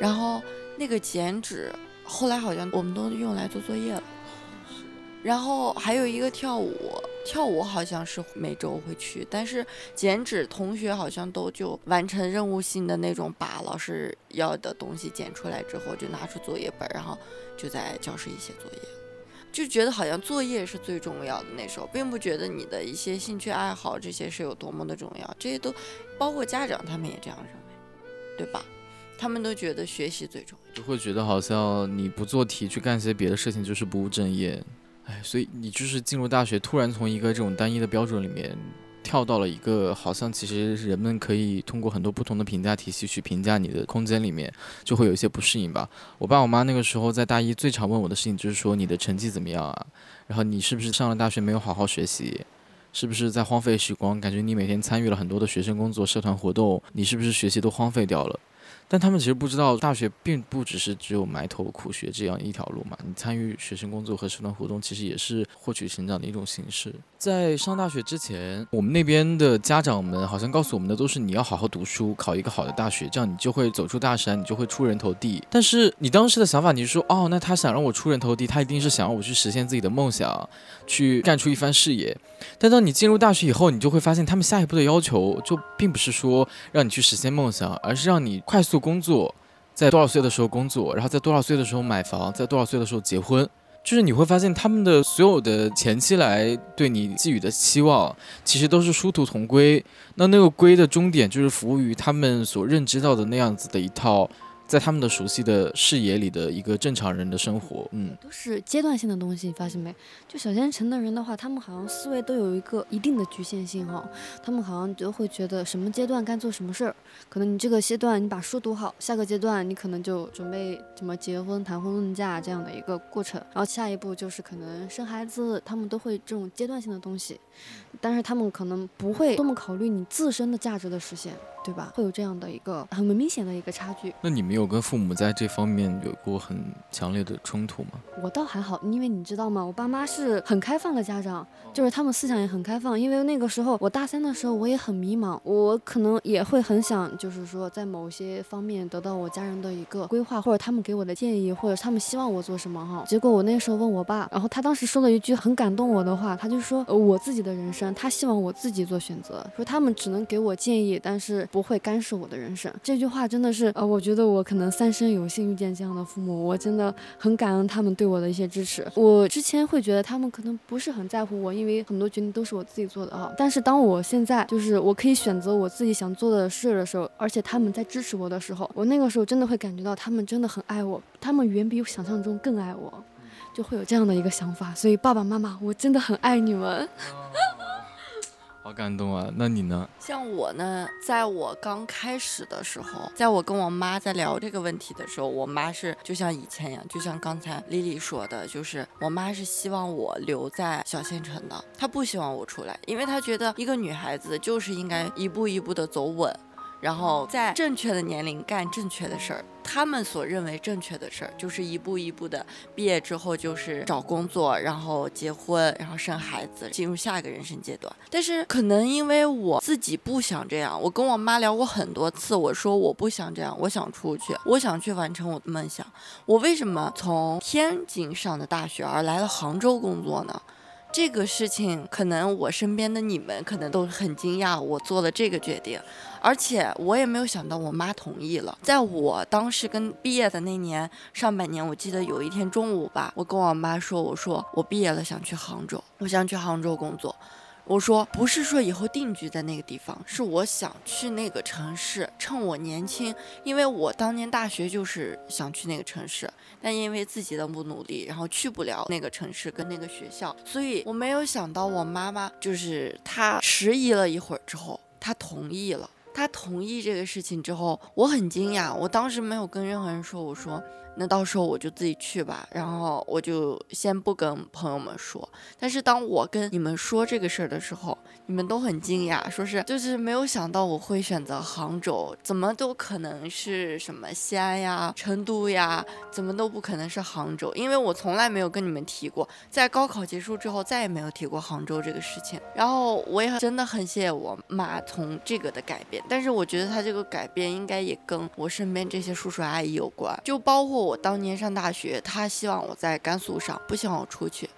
然后那个剪纸后来好像我们都用来做作业了。然后还有一个跳舞，跳舞好像是每周会去，但是剪纸同学好像都就完成任务性的那种，把老师要的东西剪出来之后，就拿出作业本，然后就在教室里写作业，就觉得好像作业是最重要的。那时候并不觉得你的一些兴趣爱好这些是有多么的重要，这些都包括家长他们也这样认为，对吧？他们都觉得学习最重要，就会觉得好像你不做题去干些别的事情就是不务正业。哎，所以你就是进入大学，突然从一个这种单一的标准里面，跳到了一个好像其实人们可以通过很多不同的评价体系去评价你的空间里面，就会有一些不适应吧。我爸我妈那个时候在大一最常问我的事情就是说你的成绩怎么样啊？然后你是不是上了大学没有好好学习？是不是在荒废时光？感觉你每天参与了很多的学生工作、社团活动，你是不是学习都荒废掉了？但他们其实不知道，大学并不只是只有埋头苦学这样一条路嘛。你参与学生工作和社团活动，其实也是获取成长的一种形式。在上大学之前，我们那边的家长们好像告诉我们的都是你要好好读书，考一个好的大学，这样你就会走出大山，你就会出人头地。但是你当时的想法，你是说，哦，那他想让我出人头地，他一定是想让我去实现自己的梦想，去干出一番事业。但当你进入大学以后，你就会发现，他们下一步的要求就并不是说让你去实现梦想，而是让你快速工作，在多少岁的时候工作，然后在多少岁的时候买房，在多少岁的时候结婚。就是你会发现，他们的所有的前期来对你寄予的期望，其实都是殊途同归。那那个归的终点，就是服务于他们所认知到的那样子的一套。在他们的熟悉的视野里的一个正常人的生活，嗯，都是阶段性的东西，你发现没？就小县城的人的话，他们好像思维都有一个一定的局限性哈，他们好像就会觉得什么阶段该做什么事儿，可能你这个阶段你把书读好，下个阶段你可能就准备什么结婚、谈婚论嫁这样的一个过程，然后下一步就是可能生孩子，他们都会这种阶段性的东西，但是他们可能不会多么考虑你自身的价值的实现，对吧？会有这样的一个很明显的一个差距。那你们？有跟父母在这方面有过很强烈的冲突吗？我倒还好，因为你知道吗？我爸妈是很开放的家长，就是他们思想也很开放。因为那个时候我大三的时候，我也很迷茫，我可能也会很想，就是说在某些方面得到我家人的一个规划，或者他们给我的建议，或者他们希望我做什么哈。结果我那时候问我爸，然后他当时说了一句很感动我的话，他就说我自己的人生，他希望我自己做选择，说他们只能给我建议，但是不会干涉我的人生。这句话真的是，呃，我觉得我可能三生有幸遇见这样的父母，我真的很感恩他们对我的一些支持。我之前会觉得他们可能不是很在乎我，因为很多决定都是我自己做的啊。但是当我现在就是我可以选择我自己想做的事的时候，而且他们在支持我的时候，我那个时候真的会感觉到他们真的很爱我，他们远比我想象中更爱我，就会有这样的一个想法。所以爸爸妈妈，我真的很爱你们。好感动啊！那你呢？像我呢，在我刚开始的时候，在我跟我妈在聊这个问题的时候，我妈是就像以前一样，就像刚才丽丽说的，就是我妈是希望我留在小县城的，她不希望我出来，因为她觉得一个女孩子就是应该一步一步的走稳。然后在正确的年龄干正确的事儿，他们所认为正确的事儿，就是一步一步的毕业之后就是找工作，然后结婚，然后生孩子，进入下一个人生阶段。但是可能因为我自己不想这样，我跟我妈聊过很多次，我说我不想这样，我想出去，我想去完成我的梦想。我为什么从天津上的大学而来了杭州工作呢？这个事情可能我身边的你们可能都很惊讶，我做了这个决定，而且我也没有想到我妈同意了。在我当时跟毕业的那年上半年，我记得有一天中午吧，我跟我妈说，我说我毕业了，想去杭州，我想去杭州工作。我说不是说以后定居在那个地方，是我想去那个城市，趁我年轻，因为我当年大学就是想去那个城市，但因为自己的不努力，然后去不了那个城市跟那个学校，所以我没有想到我妈妈就是她迟疑了一会儿之后，她同意了。他同意这个事情之后，我很惊讶，我当时没有跟任何人说，我说。那到时候我就自己去吧，然后我就先不跟朋友们说。但是当我跟你们说这个事儿的时候，你们都很惊讶，说是就是没有想到我会选择杭州，怎么都可能是什么西安呀、成都呀，怎么都不可能是杭州，因为我从来没有跟你们提过，在高考结束之后再也没有提过杭州这个事情。然后我也真的很谢谢我妈从这个的改变，但是我觉得她这个改变应该也跟我身边这些叔叔阿姨有关，就包括。我当年上大学，他希望我在甘肃上，不希望我出去。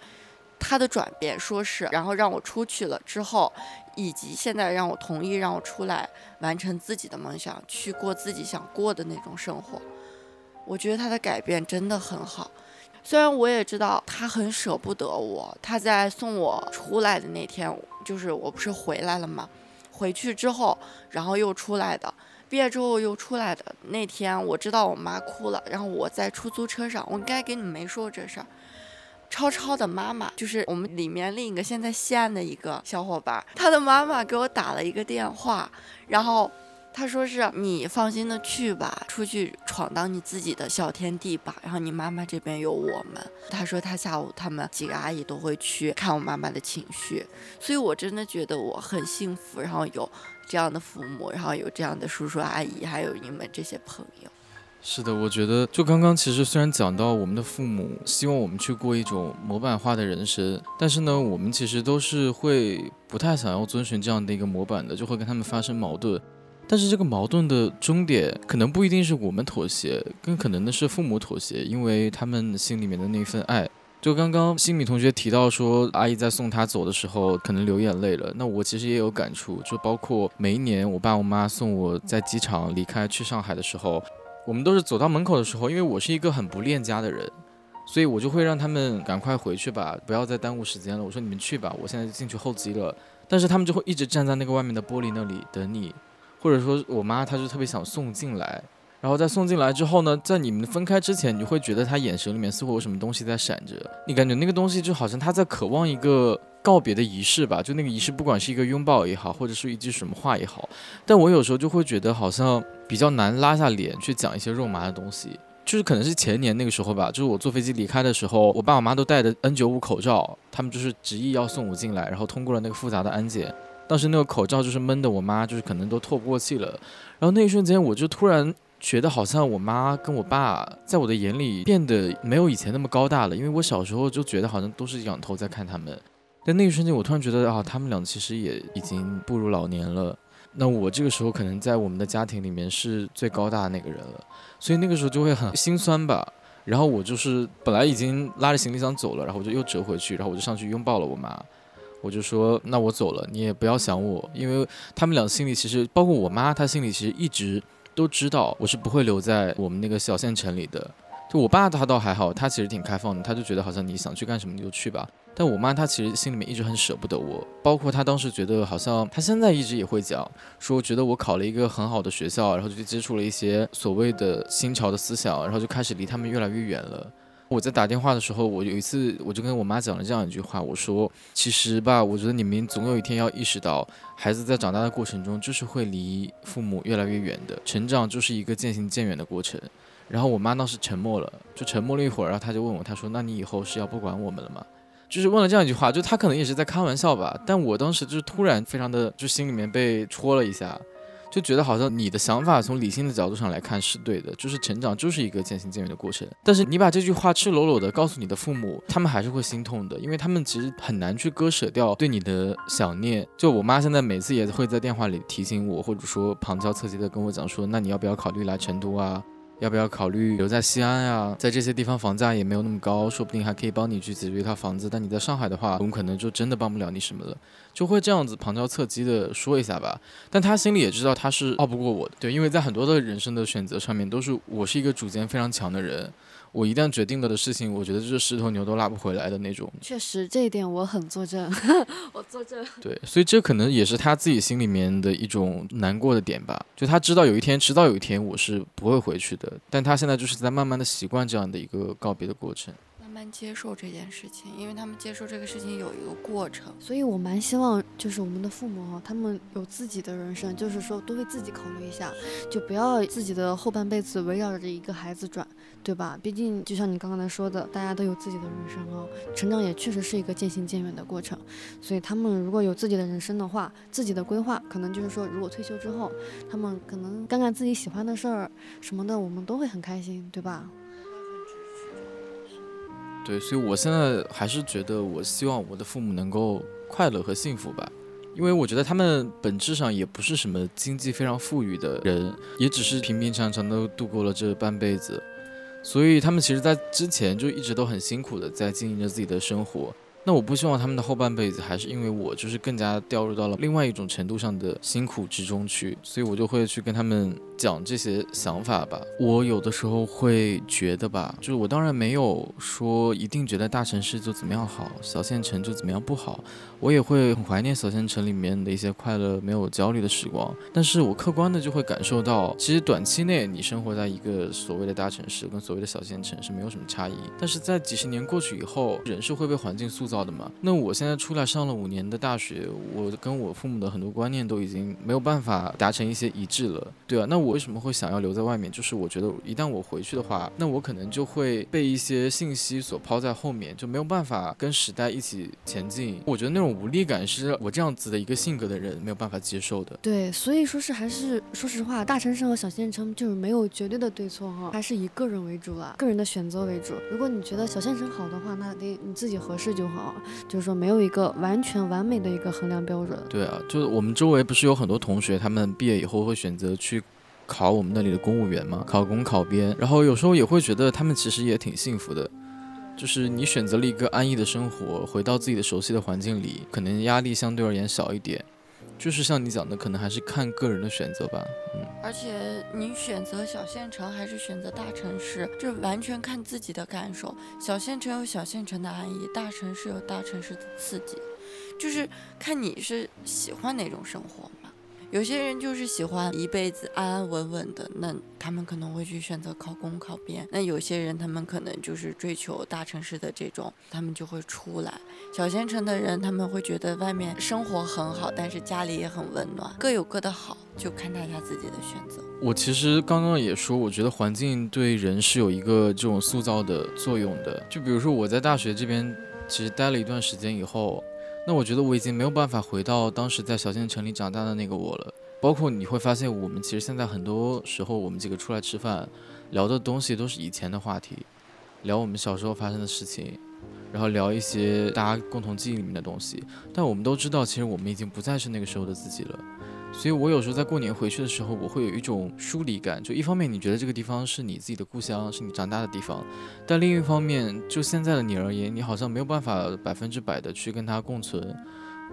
他的转变，说是然后让我出去了之后，以及现在让我同意让我出来完成自己的梦想，去过自己想过的那种生活。我觉得他的改变真的很好。虽然我也知道他很舍不得我，他在送我出来的那天，就是我不是回来了吗？回去之后，然后又出来的。毕业之后又出来的那天，我知道我妈哭了，然后我在出租车上，我应该给你们没说这事儿。超超的妈妈就是我们里面另一个现在西安的一个小伙伴，他的妈妈给我打了一个电话，然后。他说是你放心的去吧，出去闯荡你自己的小天地吧。然后你妈妈这边有我们。他说他下午他们几个阿姨都会去看我妈妈的情绪，所以我真的觉得我很幸福，然后有这样的父母，然后有这样的叔叔阿姨，还有你们这些朋友。是的，我觉得就刚刚其实虽然讲到我们的父母希望我们去过一种模板化的人生，但是呢，我们其实都是会不太想要遵循这样的一个模板的，就会跟他们发生矛盾。但是这个矛盾的终点可能不一定是我们妥协，更可能的是父母妥协，因为他们心里面的那份爱。就刚刚新米同学提到说，阿姨在送他走的时候可能流眼泪了。那我其实也有感触，就包括每一年我爸我妈送我在机场离开去上海的时候，我们都是走到门口的时候，因为我是一个很不恋家的人，所以我就会让他们赶快回去吧，不要再耽误时间了。我说你们去吧，我现在进去候机了。但是他们就会一直站在那个外面的玻璃那里等你。或者说我妈，她就特别想送进来，然后在送进来之后呢，在你们分开之前，你会觉得他眼神里面似乎有什么东西在闪着，你感觉那个东西就好像他在渴望一个告别的仪式吧，就那个仪式，不管是一个拥抱也好，或者是一句什么话也好，但我有时候就会觉得好像比较难拉下脸去讲一些肉麻的东西，就是可能是前年那个时候吧，就是我坐飞机离开的时候，我爸我妈都戴着 N95 口罩，他们就是执意要送我进来，然后通过了那个复杂的安检。当时那个口罩就是闷的，我妈就是可能都透不过气了。然后那一瞬间，我就突然觉得好像我妈跟我爸在我的眼里变得没有以前那么高大了，因为我小时候就觉得好像都是仰头在看他们，但那一瞬间我突然觉得啊，他们俩其实也已经步入老年了。那我这个时候可能在我们的家庭里面是最高大的那个人了，所以那个时候就会很心酸吧。然后我就是本来已经拉着行李箱走了，然后我就又折回去，然后我就上去拥抱了我妈，我就说那我走了，你也不要想我，因为他们俩心里其实包括我妈，她心里其实一直都知道我是不会留在我们那个小县城里的。就我爸他倒还好，他其实挺开放的，他就觉得好像你想去干什么你就去吧。但我妈她其实心里面一直很舍不得我，包括她当时觉得好像她现在一直也会讲，说觉得我考了一个很好的学校，然后就接触了一些所谓的新潮的思想，然后就开始离他们越来越远了。我在打电话的时候，我有一次我就跟我妈讲了这样一句话，我说其实吧，我觉得你们总有一天要意识到，孩子在长大的过程中就是会离父母越来越远的，成长就是一个渐行渐远的过程。然后我妈当时沉默了，就沉默了一会儿，然后她就问我，她说那你以后是要不管我们了吗？就是问了这样一句话，就他可能也是在开玩笑吧，但我当时就突然非常的就心里面被戳了一下，就觉得好像你的想法从理性的角度上来看是对的，就是成长就是一个渐行渐远的过程。但是你把这句话赤裸裸的告诉你的父母，他们还是会心痛的，因为他们其实很难去割舍掉对你的想念。就我妈现在每次也会在电话里提醒我，或者说旁敲侧击的跟我讲说，那你要不要考虑来成都啊？要不要考虑留在西安呀？在这些地方房价也没有那么高，说不定还可以帮你去解决一套房子。但你在上海的话，我们可能就真的帮不了你什么了，就会这样子旁敲侧击的说一下吧。但他心里也知道他是拗不过我的，对，因为在很多的人生的选择上面，都是我是一个主见非常强的人。我一旦决定了的事情，我觉得就是十头牛都拉不回来的那种。确实，这一点我很作证，我作证。对，所以这可能也是他自己心里面的一种难过的点吧。就他知道有一天，迟早有一天我是不会回去的，但他现在就是在慢慢的习惯这样的一个告别的过程。接受这件事情，因为他们接受这个事情有一个过程，所以我蛮希望就是我们的父母哈，他们有自己的人生，就是说多为自己考虑一下，就不要自己的后半辈子围绕着一个孩子转，对吧？毕竟就像你刚刚才说的，大家都有自己的人生哦，成长也确实是一个渐行渐远的过程，所以他们如果有自己的人生的话，自己的规划，可能就是说如果退休之后，他们可能干干自己喜欢的事儿什么的，我们都会很开心，对吧？对，所以我现在还是觉得，我希望我的父母能够快乐和幸福吧，因为我觉得他们本质上也不是什么经济非常富裕的人，也只是平平常常的度过了这半辈子，所以他们其实在之前就一直都很辛苦的在经营着自己的生活。那我不希望他们的后半辈子还是因为我就是更加掉入到了另外一种程度上的辛苦之中去，所以我就会去跟他们讲这些想法吧。我有的时候会觉得吧，就是我当然没有说一定觉得大城市就怎么样好，小县城就怎么样不好。我也会很怀念小县城里面的一些快乐、没有焦虑的时光，但是我客观的就会感受到，其实短期内你生活在一个所谓的大城市跟所谓的小县城是没有什么差异，但是在几十年过去以后，人是会被环境塑造的嘛。那我现在出来上了五年的大学，我跟我父母的很多观念都已经没有办法达成一些一致了，对啊，那我为什么会想要留在外面？就是我觉得一旦我回去的话，那我可能就会被一些信息所抛在后面，就没有办法跟时代一起前进。我觉得那种。无力感是我这样子的一个性格的人没有办法接受的。对，所以说是还是说实话，大城市和小县城就是没有绝对的对错哈，还是以个人为主了，个人的选择为主。如果你觉得小县城好的话，那得你自己合适就好，就是说没有一个完全完美的一个衡量标准。对啊，就是我们周围不是有很多同学，他们毕业以后会选择去考我们那里的公务员吗？考公考编，然后有时候也会觉得他们其实也挺幸福的。就是你选择了一个安逸的生活，回到自己的熟悉的环境里，可能压力相对而言小一点。就是像你讲的，可能还是看个人的选择吧。嗯，而且你选择小县城还是选择大城市，这完全看自己的感受。小县城有小县城的安逸，大城市有大城市的刺激，就是看你是喜欢哪种生活。有些人就是喜欢一辈子安安稳稳的，那他们可能会去选择考公考编。那有些人他们可能就是追求大城市的这种，他们就会出来。小县城的人他们会觉得外面生活很好，但是家里也很温暖，各有各的好，就看大家自己的选择。我其实刚刚也说，我觉得环境对人是有一个这种塑造的作用的。就比如说我在大学这边其实待了一段时间以后。那我觉得我已经没有办法回到当时在小县城里长大的那个我了，包括你会发现，我们其实现在很多时候，我们几个出来吃饭，聊的东西都是以前的话题，聊我们小时候发生的事情，然后聊一些大家共同记忆里面的东西。但我们都知道，其实我们已经不再是那个时候的自己了。所以我有时候在过年回去的时候，我会有一种疏离感。就一方面，你觉得这个地方是你自己的故乡，是你长大的地方；但另一方面，就现在的你而言，你好像没有办法百分之百的去跟它共存，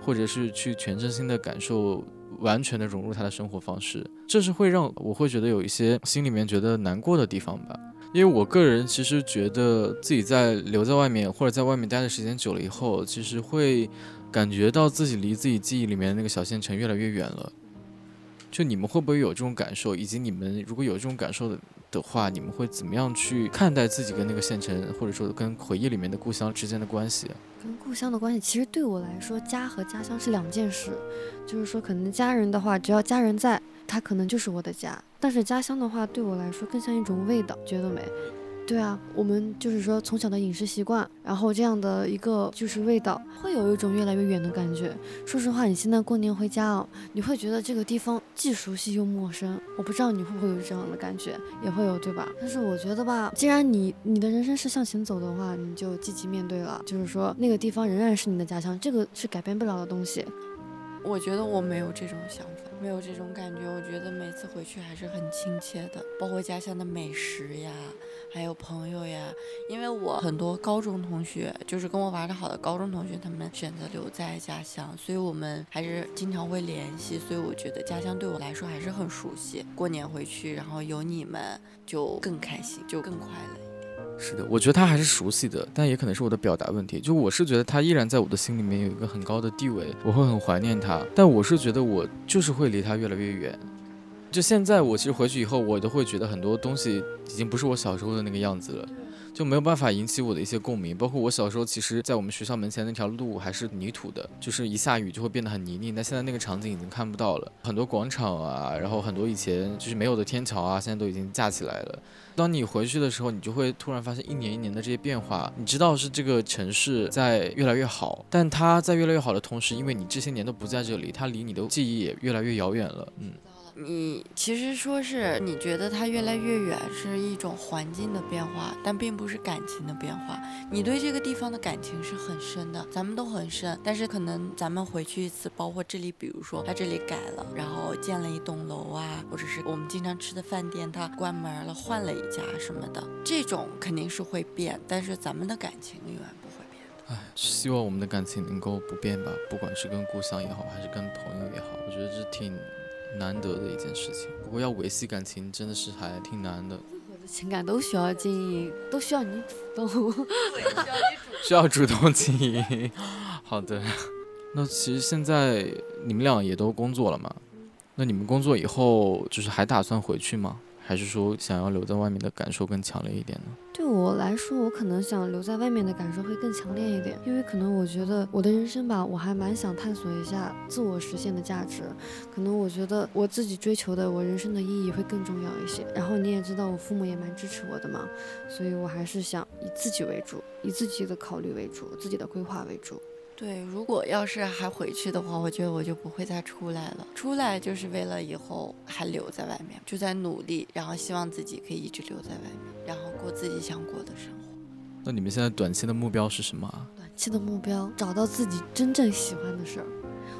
或者是去全身心的感受，完全的融入他的生活方式。这是会让我会觉得有一些心里面觉得难过的地方吧。因为我个人其实觉得自己在留在外面或者在外面待的时间久了以后，其实会感觉到自己离自己记忆里面那个小县城越来越远了。就你们会不会有这种感受？以及你们如果有这种感受的的话，你们会怎么样去看待自己跟那个县城，或者说跟回忆里面的故乡之间的关系？跟故乡的关系，其实对我来说，家和家乡是两件事。就是说，可能家人的话，只要家人在，他可能就是我的家；但是家乡的话，对我来说更像一种味道，觉得没？对啊，我们就是说从小的饮食习惯，然后这样的一个就是味道，会有一种越来越远的感觉。说实话，你现在过年回家哦，你会觉得这个地方既熟悉又陌生。我不知道你会不会有这样的感觉，也会有对吧？但是我觉得吧，既然你你的人生是向前走的话，你就积极面对了。就是说那个地方仍然是你的家乡，这个是改变不了的东西。我觉得我没有这种想法，没有这种感觉。我觉得每次回去还是很亲切的，包括家乡的美食呀。还有朋友呀，因为我很多高中同学，就是跟我玩的好的高中同学，他们选择留在家乡，所以我们还是经常会联系。所以我觉得家乡对我来说还是很熟悉。过年回去，然后有你们，就更开心，就更快乐。是的，我觉得他还是熟悉的，但也可能是我的表达问题。就我是觉得他依然在我的心里面有一个很高的地位，我会很怀念他。但我是觉得我就是会离他越来越远。就现在，我其实回去以后，我都会觉得很多东西已经不是我小时候的那个样子了，就没有办法引起我的一些共鸣。包括我小时候，其实在我们学校门前那条路还是泥土的，就是一下雨就会变得很泥泞。但现在那个场景已经看不到了，很多广场啊，然后很多以前就是没有的天桥啊，现在都已经架起来了。当你回去的时候，你就会突然发现一年一年的这些变化。你知道是这个城市在越来越好，但它在越来越好的同时，因为你这些年都不在这里，它离你的记忆也越来越遥远了。嗯。你其实说是你觉得它越来越远，是一种环境的变化，但并不是感情的变化。你对这个地方的感情是很深的，咱们都很深。但是可能咱们回去一次，包括这里，比如说它这里改了，然后建了一栋楼啊，或者是我们经常吃的饭店它关门了，换了一家什么的，这种肯定是会变。但是咱们的感情永远不会变的。唉，希望我们的感情能够不变吧，不管是跟故乡也好，还是跟朋友也好，我觉得这挺。难得的一件事情，不过要维系感情真的是还挺难的。情感都需要经营，都需要你主动，需要主动经营。好的，那其实现在你们俩也都工作了嘛？那你们工作以后就是还打算回去吗？还是说想要留在外面的感受更强烈一点呢？我来说，我可能想留在外面的感受会更强烈一点，因为可能我觉得我的人生吧，我还蛮想探索一下自我实现的价值。可能我觉得我自己追求的我人生的意义会更重要一些。然后你也知道，我父母也蛮支持我的嘛，所以我还是想以自己为主，以自己的考虑为主，自己的规划为主。对，如果要是还回去的话，我觉得我就不会再出来了。出来就是为了以后还留在外面，就在努力，然后希望自己可以一直留在外面，然后过自己想过的生活。那你们现在短期的目标是什么？短期的目标，找到自己真正喜欢的事儿。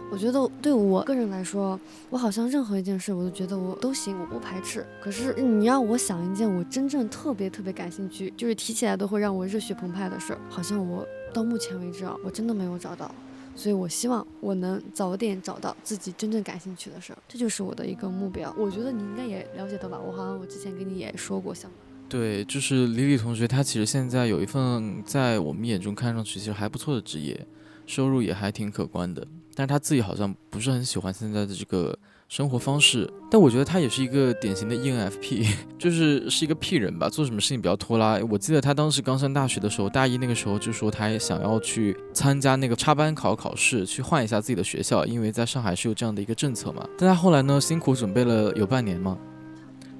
我觉得对我个人来说，我好像任何一件事，我都觉得我都行，我不排斥。可是你让我想一件我真正特别特别感兴趣，就是提起来都会让我热血澎湃的事儿，好像我。到目前为止啊，我真的没有找到，所以我希望我能早点找到自己真正感兴趣的事儿，这就是我的一个目标。我觉得你应该也了解到吧？我好像我之前跟你也说过像。对，就是李李同学，他其实现在有一份在我们眼中看上去其实还不错的职业，收入也还挺可观的，但是他自己好像不是很喜欢现在的这个。生活方式，但我觉得他也是一个典型的 ENFP，就是是一个 P 人吧，做什么事情比较拖拉。我记得他当时刚上大学的时候，大一那个时候就说他也想要去参加那个插班考考试，去换一下自己的学校，因为在上海是有这样的一个政策嘛。但他后来呢，辛苦准备了有半年嘛，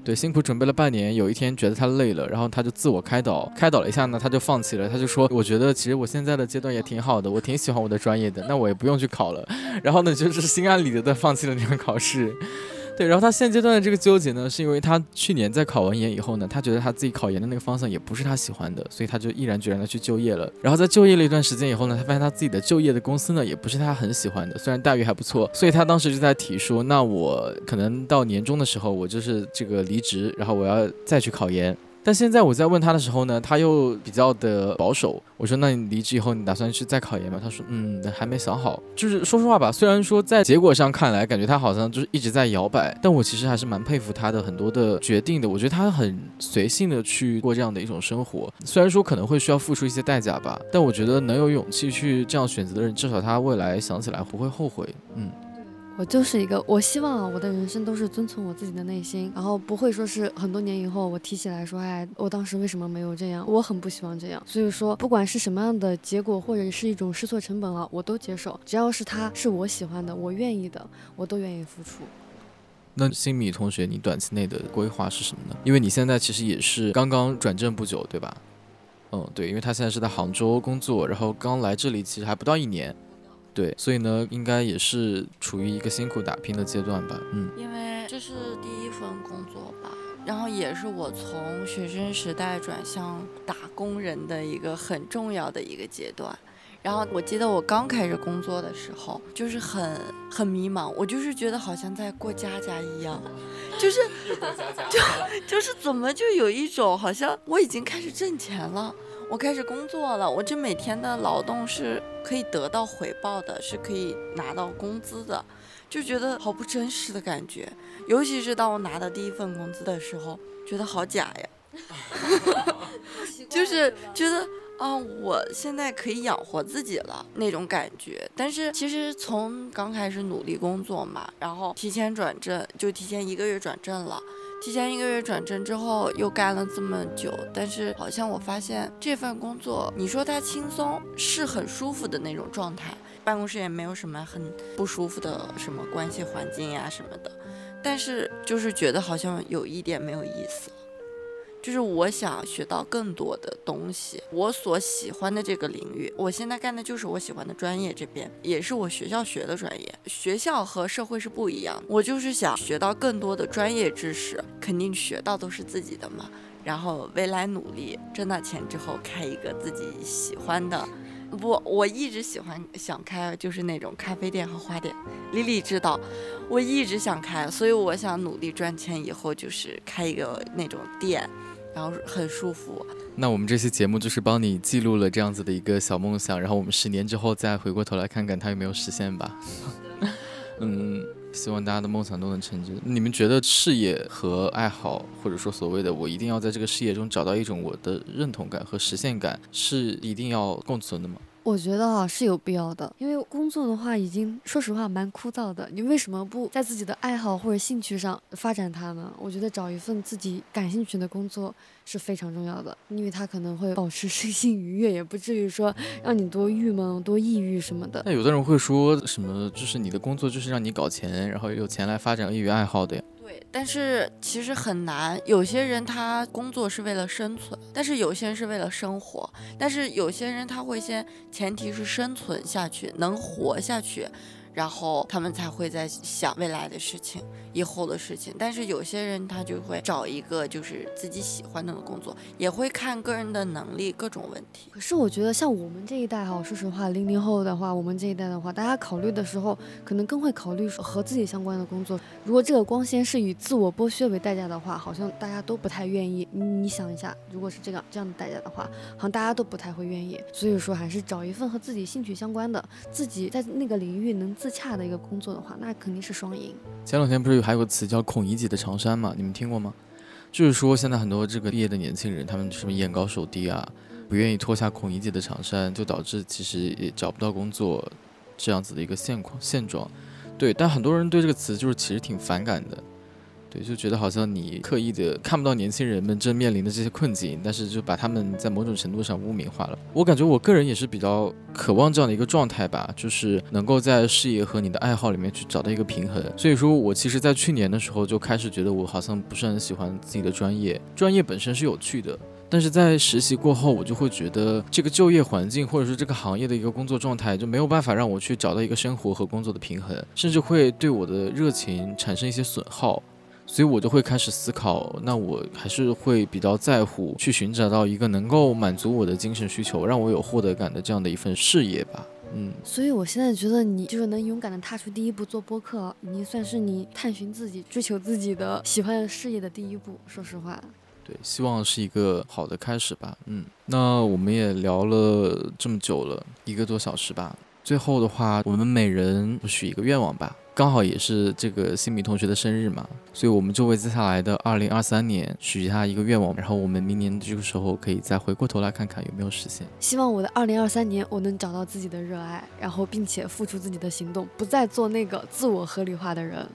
对，辛苦准备了半年，有一天觉得他累了，然后他就自我开导，开导了一下呢，他就放弃了，他就说，我觉得其实我现在的阶段也挺好的，我挺喜欢我的专业的，那我也不用去考了，然后呢，就是心安理得的放弃了那个考试。对，然后他现阶段的这个纠结呢，是因为他去年在考完研以后呢，他觉得他自己考研的那个方向也不是他喜欢的，所以他就毅然决然的去就业了。然后在就业了一段时间以后呢，他发现他自己的就业的公司呢，也不是他很喜欢的，虽然待遇还不错，所以他当时就在提说，那我可能到年终的时候，我就是这个离职，然后我要再去考研。但现在我在问他的时候呢，他又比较的保守。我说：“那你离职以后，你打算去再考研吗？”他说：“嗯，还没想好。”就是说实话吧，虽然说在结果上看来，感觉他好像就是一直在摇摆，但我其实还是蛮佩服他的很多的决定的。我觉得他很随性的去过这样的一种生活，虽然说可能会需要付出一些代价吧，但我觉得能有勇气去这样选择的人，至少他未来想起来不会后悔。嗯。我就是一个，我希望啊，我的人生都是遵从我自己的内心，然后不会说是很多年以后我提起来说，哎，我当时为什么没有这样？我很不希望这样。所以说，不管是什么样的结果，或者是一种试错成本啊，我都接受。只要是他是我喜欢的，我愿意的，我都愿意付出。那新米同学，你短期内的规划是什么呢？因为你现在其实也是刚刚转正不久，对吧？嗯，对，因为他现在是在杭州工作，然后刚来这里其实还不到一年。对，所以呢，应该也是处于一个辛苦打拼的阶段吧。嗯，因为这是第一份工作吧，然后也是我从学生时代转向打工人的一个很重要的一个阶段。然后我记得我刚开始工作的时候，就是很很迷茫，我就是觉得好像在过家家一样，就是就就是怎么就有一种好像我已经开始挣钱了。我开始工作了，我这每天的劳动是可以得到回报的，是可以拿到工资的，就觉得好不真实的感觉。尤其是当我拿到第一份工资的时候，觉得好假呀，就是觉得啊，我现在可以养活自己了那种感觉。但是其实从刚开始努力工作嘛，然后提前转正，就提前一个月转正了。提前一个月转正之后，又干了这么久，但是好像我发现这份工作，你说它轻松，是很舒服的那种状态，办公室也没有什么很不舒服的什么关系环境呀什么的，但是就是觉得好像有一点没有意思。就是我想学到更多的东西，我所喜欢的这个领域，我现在干的就是我喜欢的专业，这边也是我学校学的专业。学校和社会是不一样，我就是想学到更多的专业知识，肯定学到都是自己的嘛。然后未来努力挣到钱之后，开一个自己喜欢的，不，我一直喜欢想开就是那种咖啡店和花店。李李知道，我一直想开，所以我想努力赚钱，以后就是开一个那种店。然后很舒服。那我们这期节目就是帮你记录了这样子的一个小梦想，然后我们十年之后再回过头来看看它有没有实现吧。嗯，希望大家的梦想都能成真。你们觉得事业和爱好，或者说所谓的我一定要在这个事业中找到一种我的认同感和实现感，是一定要共存的吗？我觉得啊是有必要的，因为工作的话已经说实话蛮枯燥的。你为什么不在自己的爱好或者兴趣上发展它呢？我觉得找一份自己感兴趣的工作是非常重要的，因为它可能会保持身心愉悦，也不至于说让你多郁闷、多抑郁什么的。那有的人会说什么，就是你的工作就是让你搞钱，然后有钱来发展业余爱好的呀。对，但是其实很难。有些人他工作是为了生存，但是有些人是为了生活。但是有些人他会先前提是生存下去，能活下去。然后他们才会在想未来的事情、以后的事情。但是有些人他就会找一个就是自己喜欢的工作，也会看个人的能力各种问题。可是我觉得像我们这一代哈，说实话，零零后的话，我们这一代的话，大家考虑的时候可能更会考虑和自己相关的工作。如果这个光鲜是以自我剥削为代价的话，好像大家都不太愿意。你想一下，如果是这样这样的代价的话，好像大家都不太会愿意。所以说，还是找一份和自己兴趣相关的，自己在那个领域能。自洽的一个工作的话，那肯定是双赢。前两天不是还有个词叫“孔乙己的长衫”吗？你们听过吗？就是说现在很多这个毕业的年轻人，他们什么眼高手低啊，不愿意脱下孔乙己的长衫，就导致其实也找不到工作这样子的一个现况现状。对，但很多人对这个词就是其实挺反感的。对，就觉得好像你刻意的看不到年轻人们正面临的这些困境，但是就把他们在某种程度上污名化了。我感觉我个人也是比较渴望这样的一个状态吧，就是能够在事业和你的爱好里面去找到一个平衡。所以说我其实，在去年的时候就开始觉得我好像不是很喜欢自己的专业，专业本身是有趣的。但是在实习过后，我就会觉得这个就业环境或者是这个行业的一个工作状态就没有办法让我去找到一个生活和工作的平衡，甚至会对我的热情产生一些损耗。所以我就会开始思考，那我还是会比较在乎去寻找到一个能够满足我的精神需求，让我有获得感的这样的一份事业吧。嗯，所以我现在觉得你就是能勇敢的踏出第一步做播客，已经算是你探寻自己、追求自己的喜欢的事业的第一步。说实话。对，希望是一个好的开始吧。嗯，那我们也聊了这么久了，一个多小时吧。最后的话，我们每人许一个愿望吧。刚好也是这个新米同学的生日嘛，所以我们就为接下来的二零二三年许下一个愿望，然后我们明年这个时候可以再回过头来看看有没有实现。希望我的二零二三年我能找到自己的热爱，然后并且付出自己的行动，不再做那个自我合理化的人。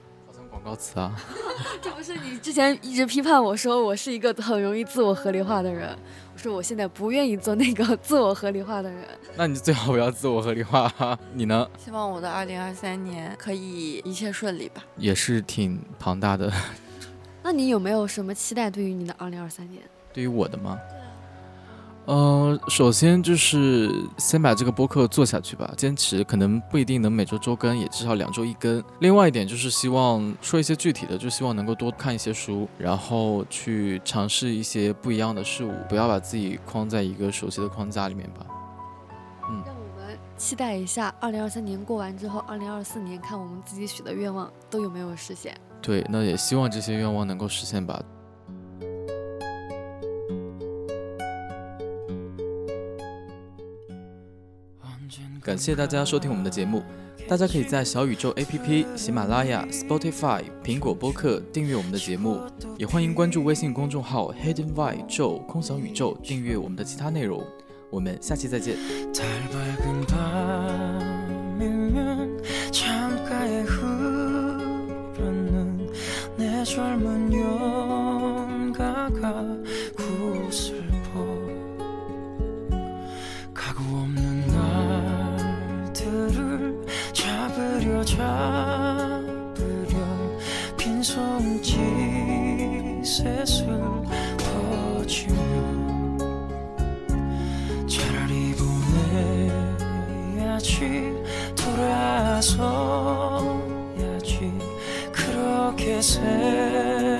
广告词啊，这不是你之前一直批判我说我是一个很容易自我合理化的人，我说我现在不愿意做那个自我合理化的人。那你最好不要自我合理化，你呢？希望我的二零二三年可以一切顺利吧。也是挺庞大的。那你有没有什么期待对于你的二零二三年？对于我的吗？嗯，首先就是先把这个播客做下去吧，坚持可能不一定能每周周更，也至少两周一更。另外一点就是希望说一些具体的，就希望能够多看一些书，然后去尝试一些不一样的事物，不要把自己框在一个熟悉的框架里面吧。嗯，让我们期待一下，二零二三年过完之后，二零二四年看我们自己许的愿望都有没有实现。对，那也希望这些愿望能够实现吧。感谢大家收听我们的节目。大家可以在小宇宙 APP、喜马拉雅、Spotify、苹果播客订阅我们的节目，也欢迎关注微信公众号 Hidden v i b e 空想宇宙，订阅我们的其他内容。我们下期再见。 잡으려 빈 손짓을 퍼주며 차라리 보내야지 돌아서야지. 그렇게 세월은